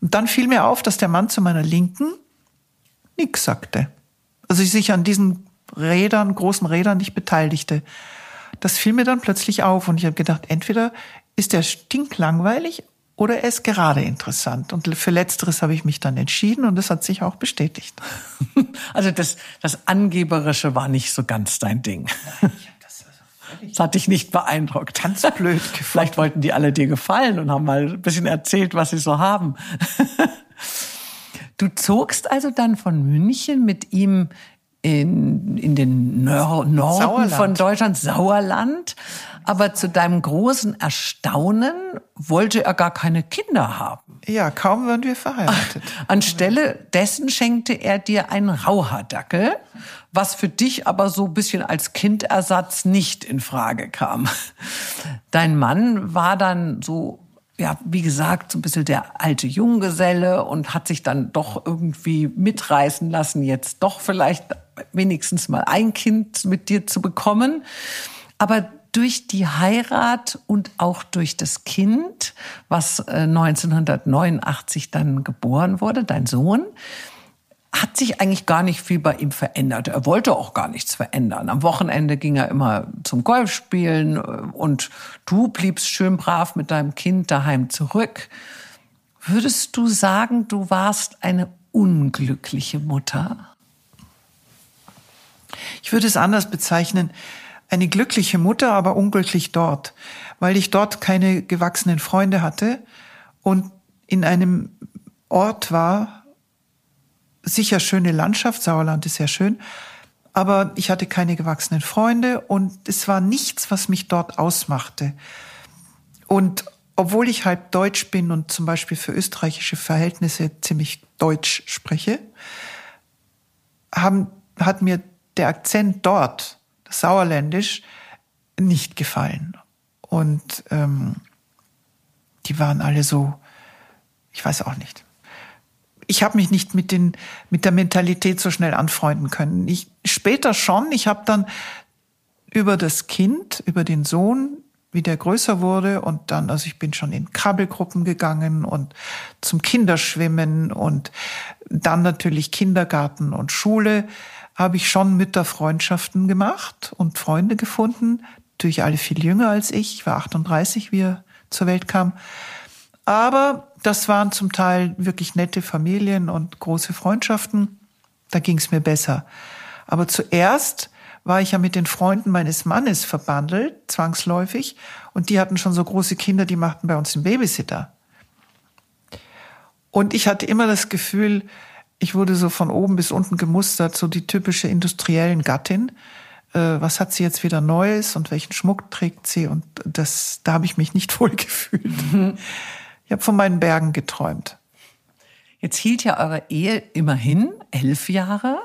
Und dann fiel mir auf, dass der Mann zu meiner Linken nichts sagte. Also sich an diesen Rädern, großen Rädern nicht beteiligte das fiel mir dann plötzlich auf und ich habe gedacht, entweder ist er stinklangweilig oder er ist gerade interessant. Und für Letzteres habe ich mich dann entschieden und das hat sich auch bestätigt. <laughs> Also das, das Angeberische war nicht so ganz dein Ding. Das hat dich nicht beeindruckt. Ganz blöd <laughs> gefunden. Vielleicht wollten die alle dir gefallen und haben mal ein bisschen erzählt, was sie so haben. <laughs> Du zogst also dann von München mit ihm in, in den Nor Norden Sauerland. von Deutschland, Sauerland. Aber zu deinem großen Erstaunen wollte er gar keine Kinder haben. Ja, kaum waren wir verheiratet. <laughs> Anstelle dessen schenkte er dir einen Rauhaardackel, was für dich aber so ein bisschen als Kindersatz nicht in Frage kam. Dein Mann war dann so ja, wie gesagt, so ein bisschen der alte Junggeselle und hat sich dann doch irgendwie mitreißen lassen, jetzt doch vielleicht wenigstens mal ein Kind mit dir zu bekommen. Aber durch die Heirat und auch durch das Kind, was 1989 äh, dann geboren wurde, dein Sohn, hat sich eigentlich gar nicht viel bei ihm verändert. Er wollte auch gar nichts verändern. Am Wochenende ging er immer zum Golfspielen und du bliebst schön brav mit deinem Kind daheim zurück. Würdest du sagen, du warst eine unglückliche Mutter? Ich würde es anders bezeichnen. Eine glückliche Mutter, aber unglücklich dort, weil ich dort keine gewachsenen Freunde hatte und in einem Ort war, sicher schöne Landschaft, Sauerland ist sehr schön, aber ich hatte keine gewachsenen Freunde und es war nichts, was mich dort ausmachte. Und obwohl ich halb Deutsch bin und zum Beispiel für österreichische Verhältnisse ziemlich Deutsch spreche, haben, hat mir der Akzent dort, das Sauerländisch, nicht gefallen. Und ähm, die waren alle so, ich weiß auch nicht. Ich habe mich nicht mit, den, mit der Mentalität so schnell anfreunden können. Ich, später schon, ich habe dann über das Kind, über den Sohn, wie der größer wurde und dann, also ich bin schon in Krabbelgruppen gegangen und zum Kinderschwimmen und dann natürlich Kindergarten und Schule habe ich schon Mütterfreundschaften gemacht und Freunde gefunden, natürlich alle viel jünger als ich. Ich war 38, wie er zur Welt kam. Aber das waren zum Teil wirklich nette Familien und große Freundschaften. Da ging es mir besser. Aber zuerst war ich ja mit den Freunden meines Mannes verbandelt, zwangsläufig. Und die hatten schon so große Kinder, die machten bei uns den Babysitter. Und ich hatte immer das Gefühl, ich wurde so von oben bis unten gemustert, so die typische industriellen Gattin. Äh, was hat sie jetzt wieder Neues und welchen Schmuck trägt sie? Und das, da habe ich mich nicht <laughs> wohl gefühlt. Ich habe von meinen Bergen geträumt. Jetzt hielt ja eure Ehe immerhin elf Jahre.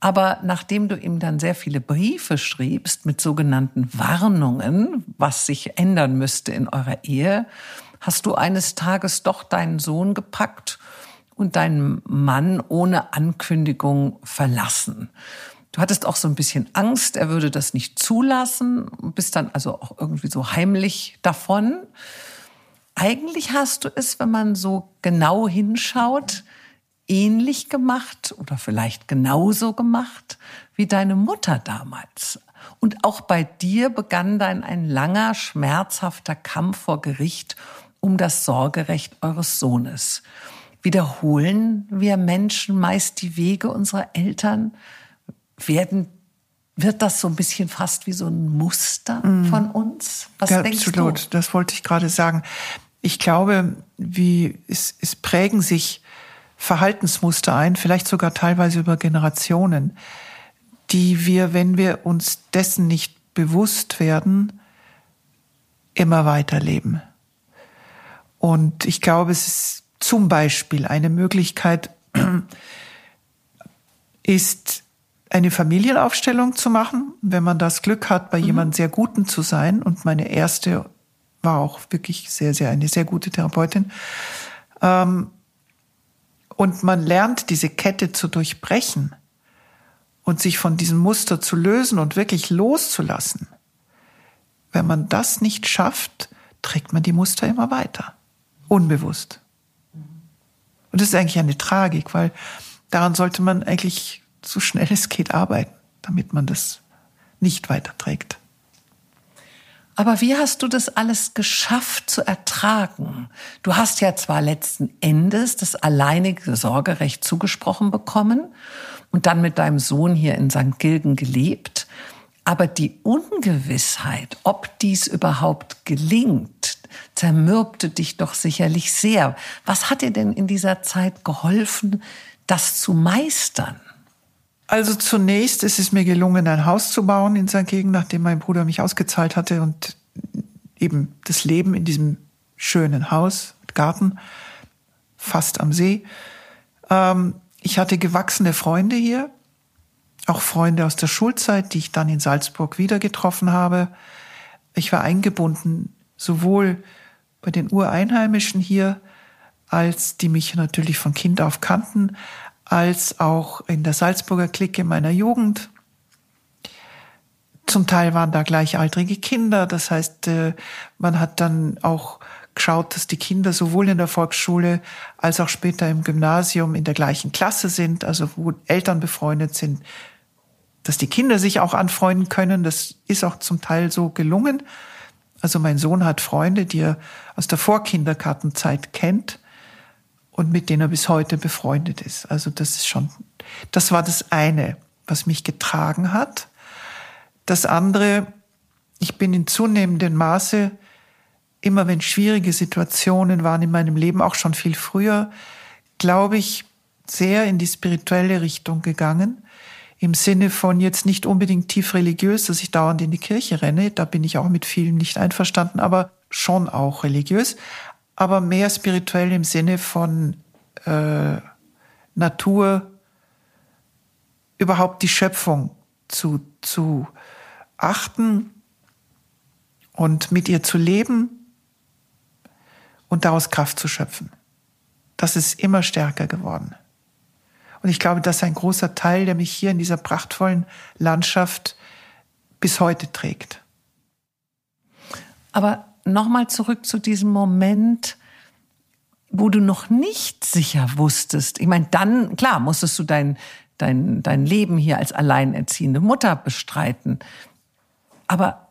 Aber nachdem du ihm dann sehr viele Briefe schriebst mit sogenannten Warnungen, was sich ändern müsste in eurer Ehe, hast du eines Tages doch deinen Sohn gepackt und deinen Mann ohne Ankündigung verlassen. Du hattest auch so ein bisschen Angst, er würde das nicht zulassen, bist dann also auch irgendwie so heimlich davon. Eigentlich hast du es, wenn man so genau hinschaut, ähnlich gemacht oder vielleicht genauso gemacht wie deine Mutter damals. Und auch bei dir begann dann ein langer, schmerzhafter Kampf vor Gericht um das Sorgerecht eures Sohnes wiederholen wir Menschen meist die Wege unserer Eltern? Werden wird das so ein bisschen fast wie so ein Muster mm. von uns? Was ja, denkst absolut. du? Das wollte ich gerade sagen. Ich glaube, wie es, es prägen sich Verhaltensmuster ein, vielleicht sogar teilweise über Generationen, die wir, wenn wir uns dessen nicht bewusst werden, immer weiterleben. Und ich glaube, es ist zum Beispiel eine Möglichkeit <clears throat> ist, eine Familienaufstellung zu machen, wenn man das Glück hat, bei mhm. jemandem sehr Guten zu sein. Und meine erste war auch wirklich sehr, sehr eine sehr gute Therapeutin. Ähm, und man lernt, diese Kette zu durchbrechen und sich von diesem Muster zu lösen und wirklich loszulassen. Wenn man das nicht schafft, trägt man die Muster immer weiter. Unbewusst. Und das ist eigentlich eine Tragik, weil daran sollte man eigentlich so schnell es geht arbeiten, damit man das nicht weiterträgt. Aber wie hast du das alles geschafft zu ertragen? Du hast ja zwar letzten Endes das alleinige Sorgerecht zugesprochen bekommen und dann mit deinem Sohn hier in St. Gilgen gelebt, aber die Ungewissheit, ob dies überhaupt gelingt, zermürbte dich doch sicherlich sehr. Was hat dir denn in dieser Zeit geholfen, das zu meistern? Also zunächst ist es mir gelungen, ein Haus zu bauen in St. Gegend, nachdem mein Bruder mich ausgezahlt hatte und eben das Leben in diesem schönen Haus mit Garten, fast am See. Ähm, ich hatte gewachsene Freunde hier, auch Freunde aus der Schulzeit, die ich dann in Salzburg wieder getroffen habe. Ich war eingebunden sowohl bei den Ureinheimischen hier, als die mich natürlich von Kind auf kannten, als auch in der Salzburger Clique meiner Jugend. Zum Teil waren da gleichaltrige Kinder, das heißt, äh, man hat dann auch geschaut, dass die Kinder sowohl in der Volksschule als auch später im Gymnasium in der gleichen Klasse sind, also wo Eltern befreundet sind, dass die Kinder sich auch anfreunden können. Das ist auch zum Teil so gelungen. Also mein Sohn hat Freunde, die er aus der Vorkindergartenzeit kennt und mit denen er bis heute befreundet ist. Also das ist schon, das war das eine, was mich getragen hat. Das andere, ich bin in zunehmendem Maße, immer wenn schwierige Situationen waren in meinem Leben, auch schon viel früher, glaube ich, sehr in die spirituelle Richtung gegangen im Sinne von jetzt nicht unbedingt tief religiös, dass ich dauernd in die Kirche renne, da bin ich auch mit vielen nicht einverstanden, aber schon auch religiös, aber mehr spirituell im Sinne von äh, Natur, überhaupt die Schöpfung zu, zu achten und mit ihr zu leben und daraus Kraft zu schöpfen. Das ist immer stärker geworden. Und ich glaube, das ist ein großer Teil, der mich hier in dieser prachtvollen Landschaft bis heute trägt. Aber nochmal zurück zu diesem Moment, wo du noch nicht sicher wusstest. Ich meine, dann, klar, musstest du dein, dein, dein Leben hier als alleinerziehende Mutter bestreiten. Aber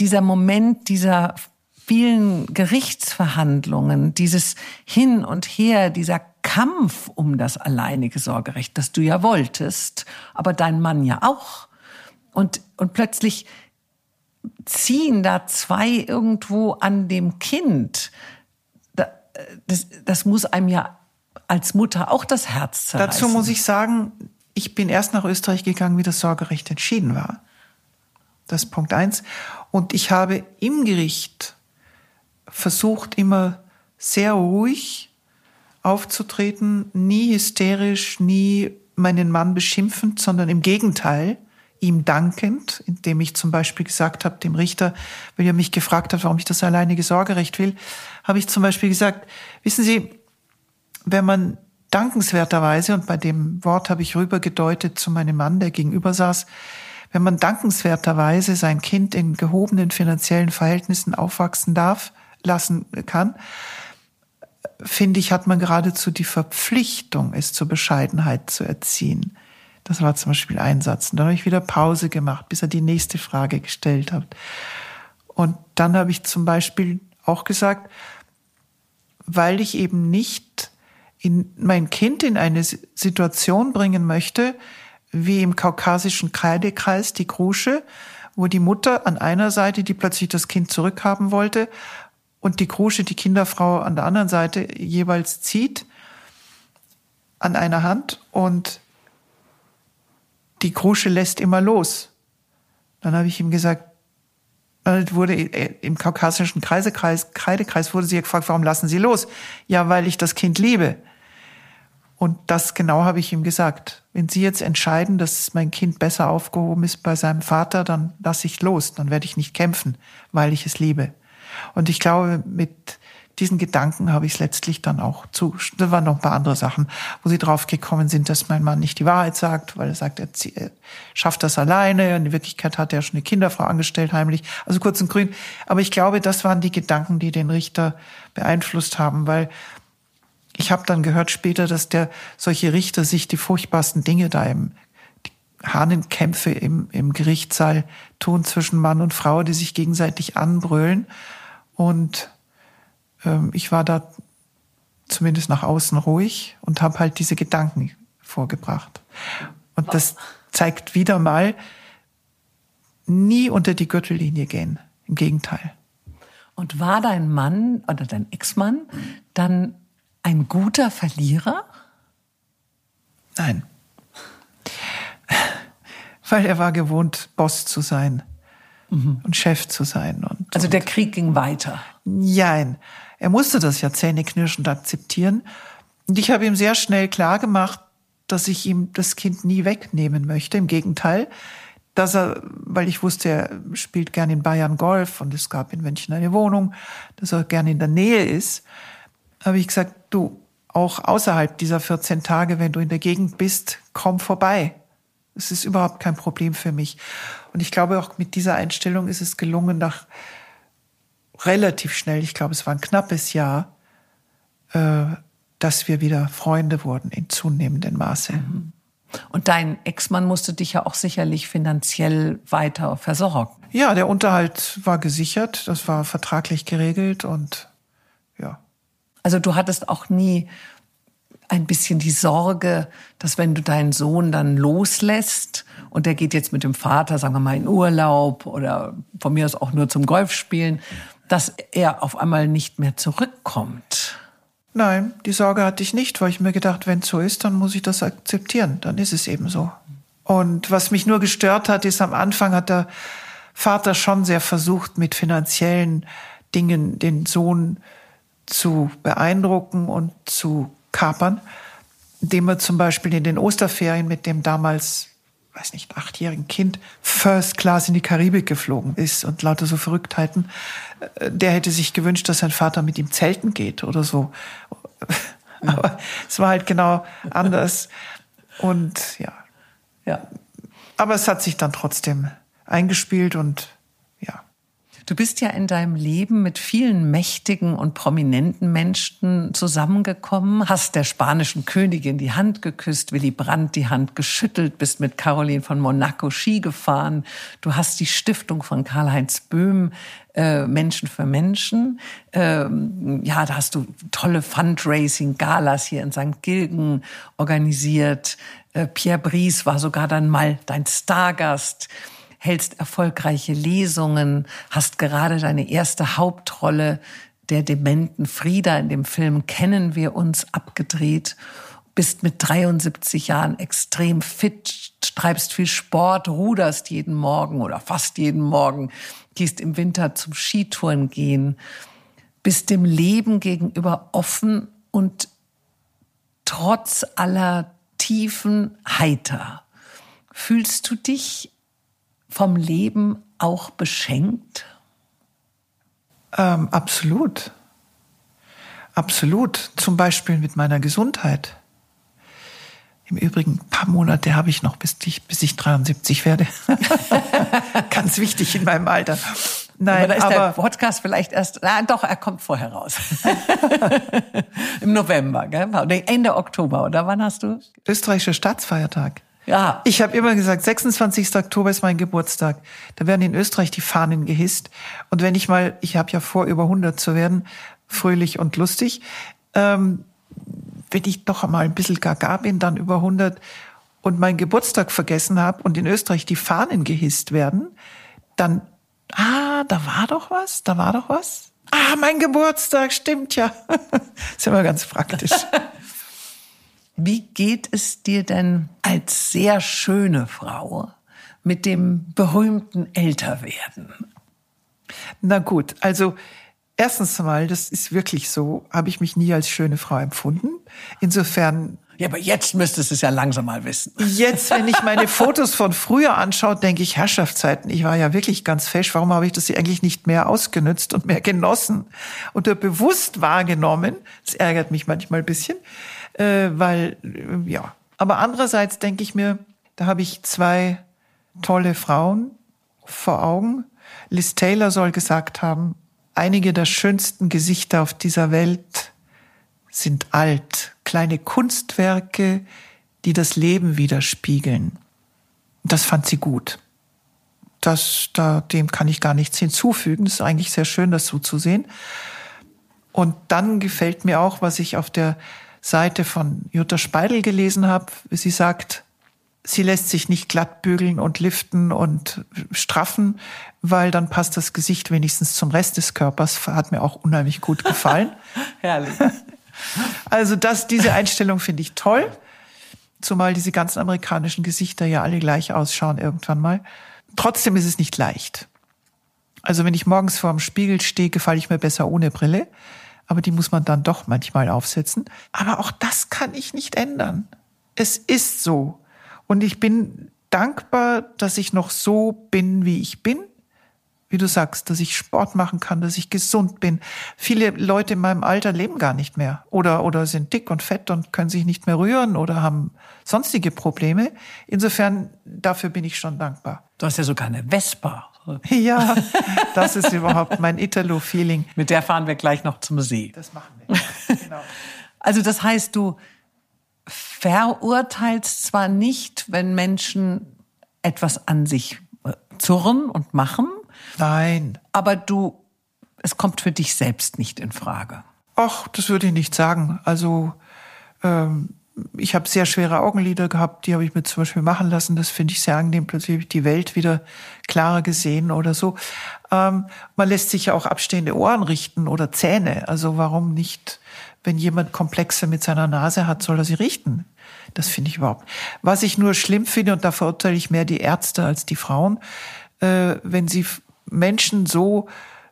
dieser Moment dieser vielen Gerichtsverhandlungen, dieses Hin und Her, dieser Kampf um das alleinige Sorgerecht, das du ja wolltest, aber dein Mann ja auch. Und, und plötzlich ziehen da zwei irgendwo an dem Kind. Das, das muss einem ja als Mutter auch das Herz zerreißen. Dazu muss ich sagen, ich bin erst nach Österreich gegangen, wie das Sorgerecht entschieden war. Das ist Punkt eins. Und ich habe im Gericht versucht, immer sehr ruhig aufzutreten, nie hysterisch, nie meinen Mann beschimpfend, sondern im Gegenteil, ihm dankend, indem ich zum Beispiel gesagt habe, dem Richter, wenn er mich gefragt hat, warum ich das alleinige Sorgerecht will, habe ich zum Beispiel gesagt, wissen Sie, wenn man dankenswerterweise, und bei dem Wort habe ich rübergedeutet zu meinem Mann, der gegenüber saß, wenn man dankenswerterweise sein Kind in gehobenen finanziellen Verhältnissen aufwachsen darf, lassen kann, finde ich, hat man geradezu die Verpflichtung, es zur Bescheidenheit zu erziehen. Das war zum Beispiel ein Satz. Und dann habe ich wieder Pause gemacht, bis er die nächste Frage gestellt hat. Und dann habe ich zum Beispiel auch gesagt, weil ich eben nicht in mein Kind in eine Situation bringen möchte, wie im kaukasischen Kreidekreis die Krusche, wo die Mutter an einer Seite, die plötzlich das Kind zurückhaben wollte, und die Krusche, die Kinderfrau an der anderen Seite jeweils zieht an einer Hand und die Krusche lässt immer los. Dann habe ich ihm gesagt, dann wurde im kaukasischen Kreisekreis, Kreidekreis wurde sie gefragt, warum lassen Sie los? Ja, weil ich das Kind liebe. Und das genau habe ich ihm gesagt. Wenn Sie jetzt entscheiden, dass mein Kind besser aufgehoben ist bei seinem Vater, dann lasse ich los. Dann werde ich nicht kämpfen, weil ich es liebe. Und ich glaube, mit diesen Gedanken habe ich es letztlich dann auch zu. Da waren noch ein paar andere Sachen, wo sie drauf gekommen sind, dass mein Mann nicht die Wahrheit sagt, weil er sagt, er, schafft das alleine. Und in Wirklichkeit hat er schon eine Kinderfrau angestellt, heimlich. Also kurz und grün. Aber ich glaube, das waren die Gedanken, die den Richter beeinflusst haben, weil ich habe dann gehört später, dass der solche Richter sich die furchtbarsten Dinge da im Hahnenkämpfe im, im Gerichtssaal tun zwischen Mann und Frau, die sich gegenseitig anbrüllen. Und ähm, ich war da zumindest nach außen ruhig und habe halt diese Gedanken vorgebracht. Und das zeigt wieder mal, nie unter die Gürtellinie gehen. Im Gegenteil. Und war dein Mann oder dein Ex-Mann dann ein guter Verlierer? Nein. Weil er war gewohnt, Boss zu sein mhm. und Chef zu sein. Und, also der Krieg ging weiter. Nein, er musste das ja zähneknirschend akzeptieren. Und ich habe ihm sehr schnell klar gemacht, dass ich ihm das Kind nie wegnehmen möchte. Im Gegenteil, dass er, weil ich wusste, er spielt gern in Bayern Golf und es gab in München eine Wohnung, dass er gern in der Nähe ist, habe ich gesagt, du, auch außerhalb dieser 14 Tage, wenn du in der Gegend bist, komm vorbei. Es ist überhaupt kein Problem für mich. Und ich glaube, auch mit dieser Einstellung ist es gelungen, nach relativ schnell, ich glaube, es war ein knappes Jahr, äh, dass wir wieder Freunde wurden in zunehmendem Maße. Mhm. Und dein Ex-Mann musste dich ja auch sicherlich finanziell weiter versorgen. Ja, der Unterhalt war gesichert, das war vertraglich geregelt und ja. Also du hattest auch nie ein bisschen die Sorge, dass wenn du deinen Sohn dann loslässt und der geht jetzt mit dem Vater, sagen wir mal, in Urlaub oder von mir aus auch nur zum Golfspielen, dass er auf einmal nicht mehr zurückkommt. Nein, die Sorge hatte ich nicht, weil ich mir gedacht, wenn es so ist, dann muss ich das akzeptieren. Dann ist es eben so. Und was mich nur gestört hat, ist am Anfang hat der Vater schon sehr versucht, mit finanziellen Dingen den Sohn zu beeindrucken und zu kapern, indem er zum Beispiel in den Osterferien mit dem damals, weiß nicht, achtjährigen Kind First Class in die Karibik geflogen ist und lauter so Verrücktheiten. Äh, der hätte sich gewünscht, dass sein Vater mit ihm zelten geht oder so. Aber es war halt genau anders. Und ja. Ja. Aber es hat sich dann trotzdem eingespielt und Du bist ja in deinem Leben mit vielen mächtigen und prominenten Menschen zusammengekommen, hast der spanischen Königin die Hand geküsst, Willy Brandt die Hand geschüttelt, bist mit Caroline von Monaco Ski gefahren. Du hast die Stiftung von Karl-Heinz Böhm äh, Menschen für Menschen. Ähm, ja, da hast du tolle Fundraising-Galas hier in St. Gilgen organisiert. Äh, Pierre Brice war sogar dann mal dein Stargast hältst erfolgreiche Lesungen, hast gerade deine erste Hauptrolle der dementen Frieda in dem Film Kennen wir uns abgedreht, bist mit 73 Jahren extrem fit, treibst viel Sport, ruderst jeden Morgen oder fast jeden Morgen, gehst im Winter zum Skitouren gehen, bist dem Leben gegenüber offen und trotz aller Tiefen heiter. Fühlst du dich vom Leben auch beschenkt? Ähm, absolut. Absolut. Zum Beispiel mit meiner Gesundheit. Im Übrigen, ein paar Monate habe ich noch, bis ich, bis ich 73 werde. <laughs> Ganz wichtig in meinem Alter. Nein, aber da ist aber, der Podcast vielleicht erst, na doch, er kommt vorher raus. <laughs> Im November, gell? Ende Oktober, oder wann hast du? Österreichischer Staatsfeiertag. Ja. Ich habe immer gesagt, 26. Oktober ist mein Geburtstag. Da werden in Österreich die Fahnen gehisst. Und wenn ich mal, ich habe ja vor, über 100 zu werden, fröhlich und lustig, ähm, wenn ich doch mal ein bisschen gaga bin, dann über 100 und meinen Geburtstag vergessen habe und in Österreich die Fahnen gehisst werden, dann, ah, da war doch was, da war doch was. Ah, mein Geburtstag, stimmt ja. <laughs> ist immer ganz praktisch. <laughs> Wie geht es dir denn als sehr schöne Frau mit dem berühmten Älterwerden? Na gut, also erstens mal, das ist wirklich so, habe ich mich nie als schöne Frau empfunden. Insofern ja, aber jetzt müsstest du es ja langsam mal wissen. Jetzt, wenn ich meine Fotos von früher anschaue, denke ich, Herrschaftszeiten, ich war ja wirklich ganz fesch. Warum habe ich das eigentlich nicht mehr ausgenützt und mehr genossen oder bewusst wahrgenommen? Das ärgert mich manchmal ein bisschen äh, weil, äh, ja. Aber andererseits denke ich mir, da habe ich zwei tolle Frauen vor Augen. Liz Taylor soll gesagt haben, einige der schönsten Gesichter auf dieser Welt sind alt, kleine Kunstwerke, die das Leben widerspiegeln. Das fand sie gut. Das, da, dem kann ich gar nichts hinzufügen. Es ist eigentlich sehr schön, das so zu sehen. Und dann gefällt mir auch, was ich auf der Seite von Jutta Speidel gelesen habe. Sie sagt, sie lässt sich nicht glatt bügeln und liften und straffen, weil dann passt das Gesicht wenigstens zum Rest des Körpers. Hat mir auch unheimlich gut gefallen. <laughs> Herrlich. <laughs> Also das, diese Einstellung finde ich toll. Zumal diese ganzen amerikanischen Gesichter ja alle gleich ausschauen irgendwann mal. Trotzdem ist es nicht leicht. Also wenn ich morgens vor dem Spiegel stehe, gefalle ich mir besser ohne Brille aber die muss man dann doch manchmal aufsetzen. Aber auch das kann ich nicht ändern. Es ist so. Und ich bin dankbar, dass ich noch so bin, wie ich bin. wie du sagst, dass ich Sport machen kann, dass ich gesund bin. Viele Leute in meinem Alter leben gar nicht mehr oder, oder sind dick und fett und können sich nicht mehr rühren oder haben sonstige Probleme. Insofern, dafür bin ich schon dankbar. Du hast ja sogar eine Vespa. Ja, das ist überhaupt mein Italo-Feeling. Mit der fahren wir gleich noch zum See. Das machen wir. Genau. <laughs> Also das heißt, du verurteilst zwar nicht, wenn Menschen etwas an sich äh, zurren und machen. Nein. Aber du, es kommt für dich selbst nicht in Frage. Ach, das würde ich nicht sagen. Also ähm, ich habe sehr schwere Augenlider gehabt, die habe ich mir zum Beispiel machen lassen. Das finde ich sehr angenehm. Plötzlich habe ich die Welt wieder klarer gesehen oder so. Ähm, man lässt sich ja auch abstehende Ohren richten oder Zähne. Also warum nicht, wenn jemand Komplexe mit seiner Nase hat, soll er sie richten? Das finde ich überhaupt. Was ich nur schlimm finde, und da verurteile ich mehr die Ärzte als die Frauen, äh, wenn sie Menschen so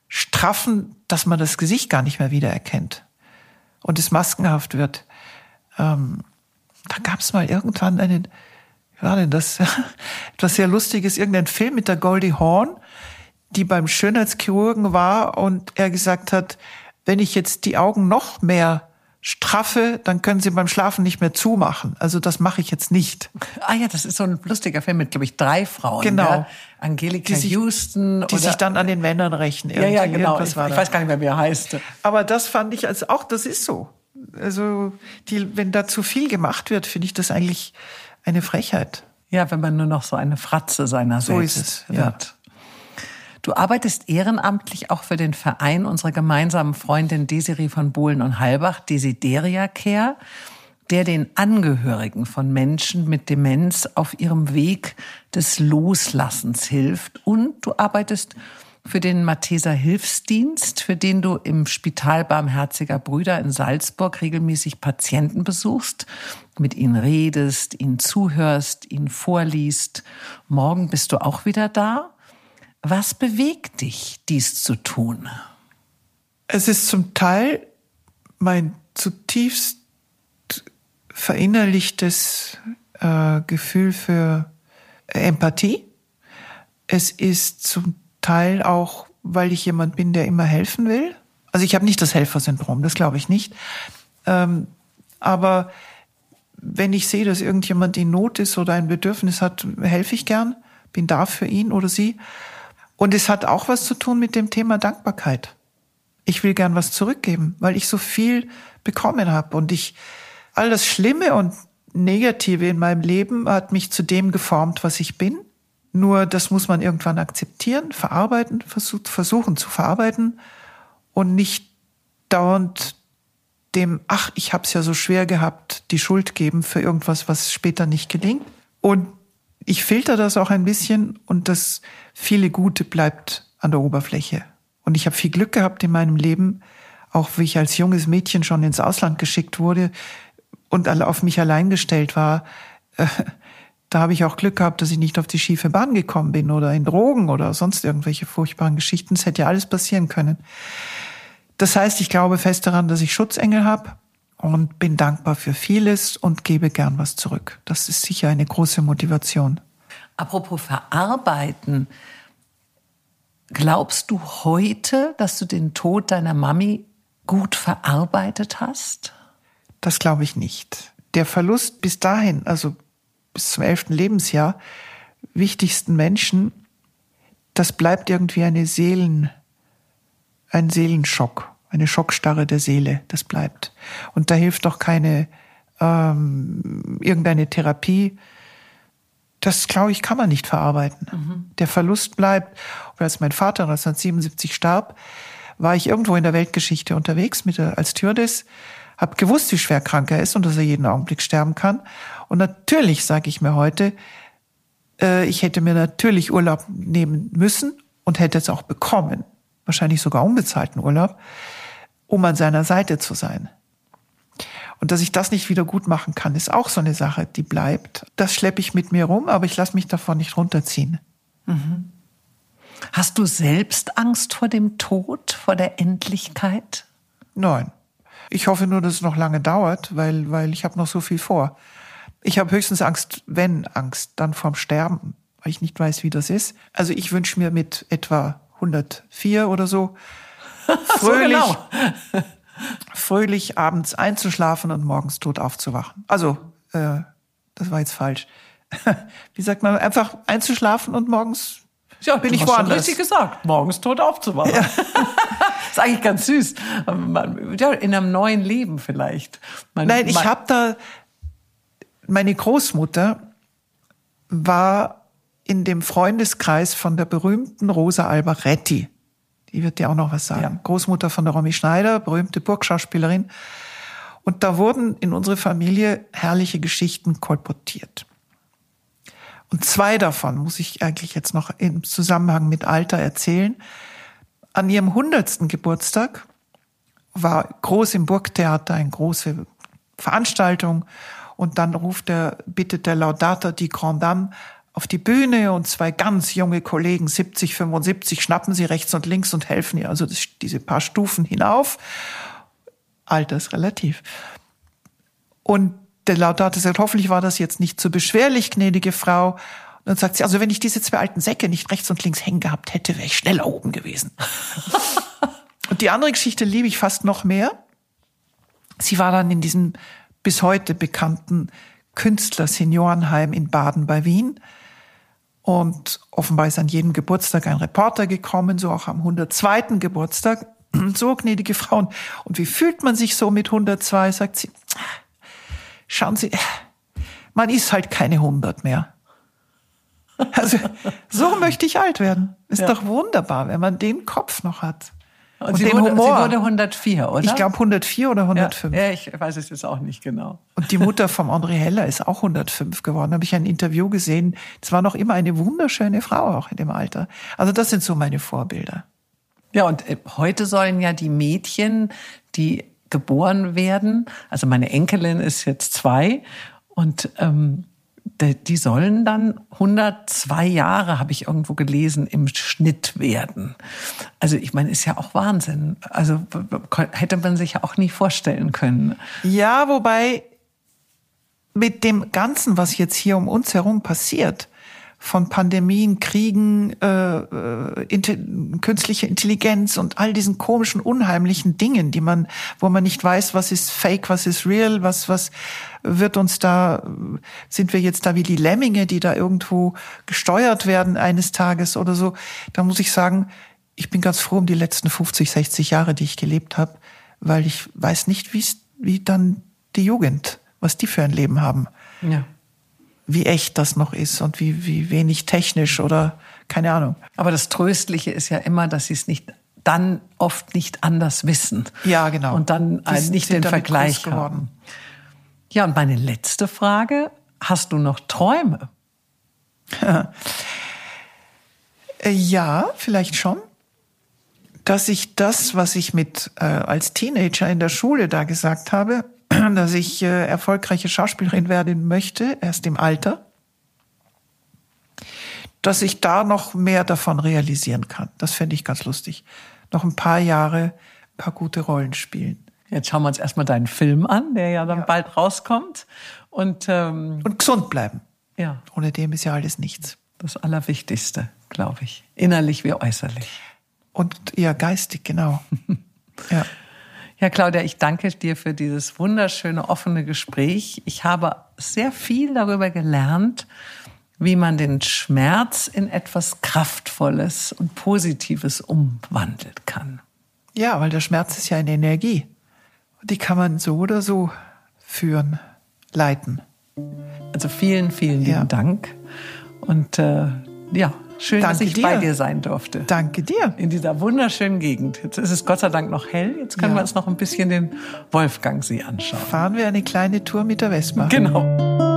straffen, dass man das Gesicht gar nicht mehr wiedererkennt und es maskenhaft wird. Ähm, da gab es mal irgendwann einen, wie war denn das? <laughs> Etwas sehr Lustiges, irgendein Film mit der Goldie Horn, die beim Schönheitschirurgen war und er gesagt hat, wenn ich jetzt die Augen noch mehr straffe, dann können sie beim Schlafen nicht mehr zumachen. Also das mache ich jetzt nicht. Ah ja, das ist so ein lustiger Film mit, glaube ich, drei Frauen. Genau. Ja? Angelika Die sich- Houston. Die sich dann an den Männern rächen. ja, ja, Irgendwie. genau. Ich, ich weiß gar nicht mehr, wie er heißt. Aber das fand ich als auch, das ist so. Also, die, wenn da zu viel gemacht wird, finde ich das eigentlich eine Frechheit. Ja, wenn man nur noch so eine Fratze seiner So selbst ist es, ja. wird. Du arbeitest ehrenamtlich auch für den Verein unserer gemeinsamen Freundin Desiree von Bohlen und Halbach, Desideria Care, der den Angehörigen von Menschen mit Demenz auf ihrem Weg des Loslassens hilft. Und du arbeitest für den Matheser Hilfsdienst, für den du im Spital Barmherziger Brüder in Salzburg regelmäßig Patienten besuchst, mit ihnen redest, ihnen zuhörst, ihnen vorliest. Morgen bist du auch wieder da. Was bewegt dich, dies zu tun? Es ist zum Teil mein zutiefst verinnerlichtes äh, Gefühl für Empathie. Es ist zum Teil auch, weil ich jemand bin, der immer helfen will. Also ich habe nicht das Helfersyndrom, das glaube ich nicht. Ähm, aber wenn ich sehe, dass irgendjemand in Not ist oder ein Bedürfnis hat, helfe ich gern, bin da für ihn oder sie. Und es hat auch was zu tun mit dem Thema Dankbarkeit. Ich will gern was zurückgeben, weil ich so viel bekommen habe und ich all das Schlimme und Negative in meinem Leben hat mich zu dem geformt, was ich bin. Nur das muss man irgendwann akzeptieren, verarbeiten, versuch, versuchen zu verarbeiten und nicht dauernd dem, ach, ich hab's ja so schwer gehabt, die Schuld geben für irgendwas, was später nicht gelingt. Und ich filter das auch ein bisschen und das viele Gute bleibt an der Oberfläche. Und ich habe viel Glück gehabt in meinem Leben, auch wie ich als junges Mädchen schon ins Ausland geschickt wurde und auf mich allein gestellt war. <laughs> Da habe ich auch Glück gehabt, dass ich nicht auf die schiefe Bahn gekommen bin oder in Drogen oder sonst irgendwelche furchtbaren Geschichten. Es hätte ja alles passieren können. Das heißt, ich glaube fest daran, dass ich Schutzengel habe und bin dankbar für vieles und gebe gern was zurück. Das ist sicher eine große Motivation. Apropos verarbeiten, glaubst du heute, dass du den Tod deiner Mami gut verarbeitet hast? Das glaube ich nicht. Der Verlust bis dahin, also bis zum elften Lebensjahr, wichtigsten Menschen, das bleibt irgendwie eine Seelen, ein Seelenschock, eine Schockstarre der Seele, das bleibt. Und da hilft doch keine ähm, irgendeine Therapie. Das, glaube ich, kann man nicht verarbeiten. Der Verlust bleibt. Und als mein Vater 1977 starb, war ich irgendwo in der Weltgeschichte unterwegs mit der, als Stewardess, habe gewusst, wie schwer krank er ist und dass er jeden Augenblick sterben kann. Und natürlich sage ich mir heute, äh, ich hätte mir natürlich Urlaub nehmen müssen und hätte es auch bekommen, wahrscheinlich sogar unbezahlten Urlaub, um an seiner Seite zu sein. Und dass ich das nicht wieder gut machen kann, ist auch so eine Sache, die bleibt. Das schleppe ich mit mir rum, aber ich lasse mich davon nicht runterziehen. Hast du selbst Angst vor dem Tod, vor der Endlichkeit? Nein. Ich hoffe nur, dass es noch lange dauert, weil, weil ich habe noch so viel vor. Ich habe höchstens Angst, wenn Angst, dann vorm Sterben, weil ich nicht weiß, wie das ist. Also ich wünsche mir mit etwa 104 oder so. <laughs> Fröhlich, so genau. <laughs> fröhlich abends einzuschlafen und morgens tot aufzuwachen. Also, äh, das war jetzt falsch. <laughs> Wie sagt man, einfach einzuschlafen und morgens ja, bin ich woanders. richtig gesagt, morgens tot aufzuwachen. Ja. ist eigentlich ganz süß. Ja, in einem neuen Leben vielleicht. Man, Nein, ich habe da, meine Großmutter war in dem Freundeskreis von der berühmten Rosa Albaretti. Die wird dir auch noch was sagen. Ja. Großmutter von der Romy Schneider, berühmte Burgschauspielerin. Und da wurden in unsere Familie herrliche Geschichten kolportiert. Und zwei davon muss ich eigentlich jetzt noch im Zusammenhang mit Alter erzählen. An ihrem hundertsten Geburtstag war groß im Burgtheater eine große Veranstaltung und dann ruft er, bittet der Laudator die Grand Dame auf die Bühne und zwei ganz junge Kollegen, 70, 75, schnappen sie rechts und links und helfen ihr also das, diese paar Stufen hinauf. Alter ist relativ. Und der Laudator sagt, hoffentlich war das jetzt nicht zu beschwerlich, gnädige Frau. Und dann sagt sie, also wenn ich diese zwei alten Säcke nicht rechts und links hängen gehabt hätte, wäre ich schneller oben gewesen. <laughs> und die andere Geschichte liebe ich fast noch mehr. Sie war dann in diesem bis heute bekannten Künstler-Seniorenheim in Baden bei Wien. Und offenbar ist an jedem Geburtstag ein Reporter gekommen, so auch am 102. Geburtstag. <clears throat> So, gnädige Frauen. Und wie fühlt man sich so mit 102? Sagt sie, schauen Sie, man ist halt keine 100 mehr. Also, so möchte ich alt werden. Ist ja. doch wunderbar, wenn man den Kopf noch hat. Und, und sie, den wurde, Humor. sie wurde 104, oder? Ich glaube 104 oder 105. Ja, ich weiß es jetzt auch nicht genau. Und die Mutter vom André Heller ist auch 105 geworden. Da habe ich ein Interview gesehen. Es war noch immer eine wunderschöne Frau auch in dem Alter. Also das sind so meine Vorbilder. Ja, und äh, heute sollen ja die Mädchen, die geboren werden, also meine Enkelin ist jetzt zwei und ähm, die sollen dann 102 Jahre, habe ich irgendwo gelesen, im Schnitt werden. Also ich meine, ist ja auch Wahnsinn. Also hätte man sich ja auch nie vorstellen können. Ja, wobei mit dem Ganzen, was jetzt hier um uns herum passiert, von Pandemien, Kriegen, äh, äh, inte künstliche Intelligenz und all diesen komischen, unheimlichen Dingen, die man, wo man nicht weiß, was ist Fake, was ist real, was was wird uns da, sind wir jetzt da wie die Lemminge, die da irgendwo gesteuert werden eines Tages oder so. Da muss ich sagen, ich bin ganz froh um die letzten 50, 60 Jahre, die ich gelebt habe, weil ich weiß nicht, wie wie dann die Jugend, was die für ein Leben haben. Ja wie echt das noch ist und wie, wie wenig technisch oder keine Ahnung. Aber das Tröstliche ist ja immer, dass sie es nicht dann oft nicht anders wissen. Ja, genau. Und dann die nicht den Vergleich haben. Ja, und meine letzte Frage, hast du noch Träume? <laughs> ja, vielleicht schon. Dass ich das, was ich mit äh, als Teenager in der Schule da gesagt habe, dass ich äh, erfolgreiche Schauspielerin werden möchte, erst im Alter, dass ich da noch mehr davon realisieren kann. Das fände ich ganz lustig. Noch ein paar Jahre, ein paar gute Rollen spielen. Jetzt schauen wir uns erstmal deinen Film an, der ja dann ja. bald rauskommt. Und, ähm, und gesund bleiben. Ja. Ohne dem ist ja alles nichts. Das Allerwichtigste, glaube ich. Innerlich wie äußerlich. Und ja, geistig, genau. <laughs> ja. Ja, Claudia, ich danke dir für dieses wunderschöne, offene Gespräch. Ich habe sehr viel darüber gelernt, wie man den Schmerz in etwas Kraftvolles und Positives umwandeln kann. Ja, weil der Schmerz ist ja eine Energie. Die kann man so oder so führen, leiten. Also vielen, vielen lieben ja. Dank. Und äh, ja, Schön, Danke dass ich dir. bei dir sein durfte. Danke dir. In dieser wunderschönen Gegend. Jetzt ist es Gott sei Dank noch hell. Jetzt können ja. wir uns noch ein bisschen den Wolfgangsee anschauen. Fahren wir eine kleine Tour mit der Vespa. Genau.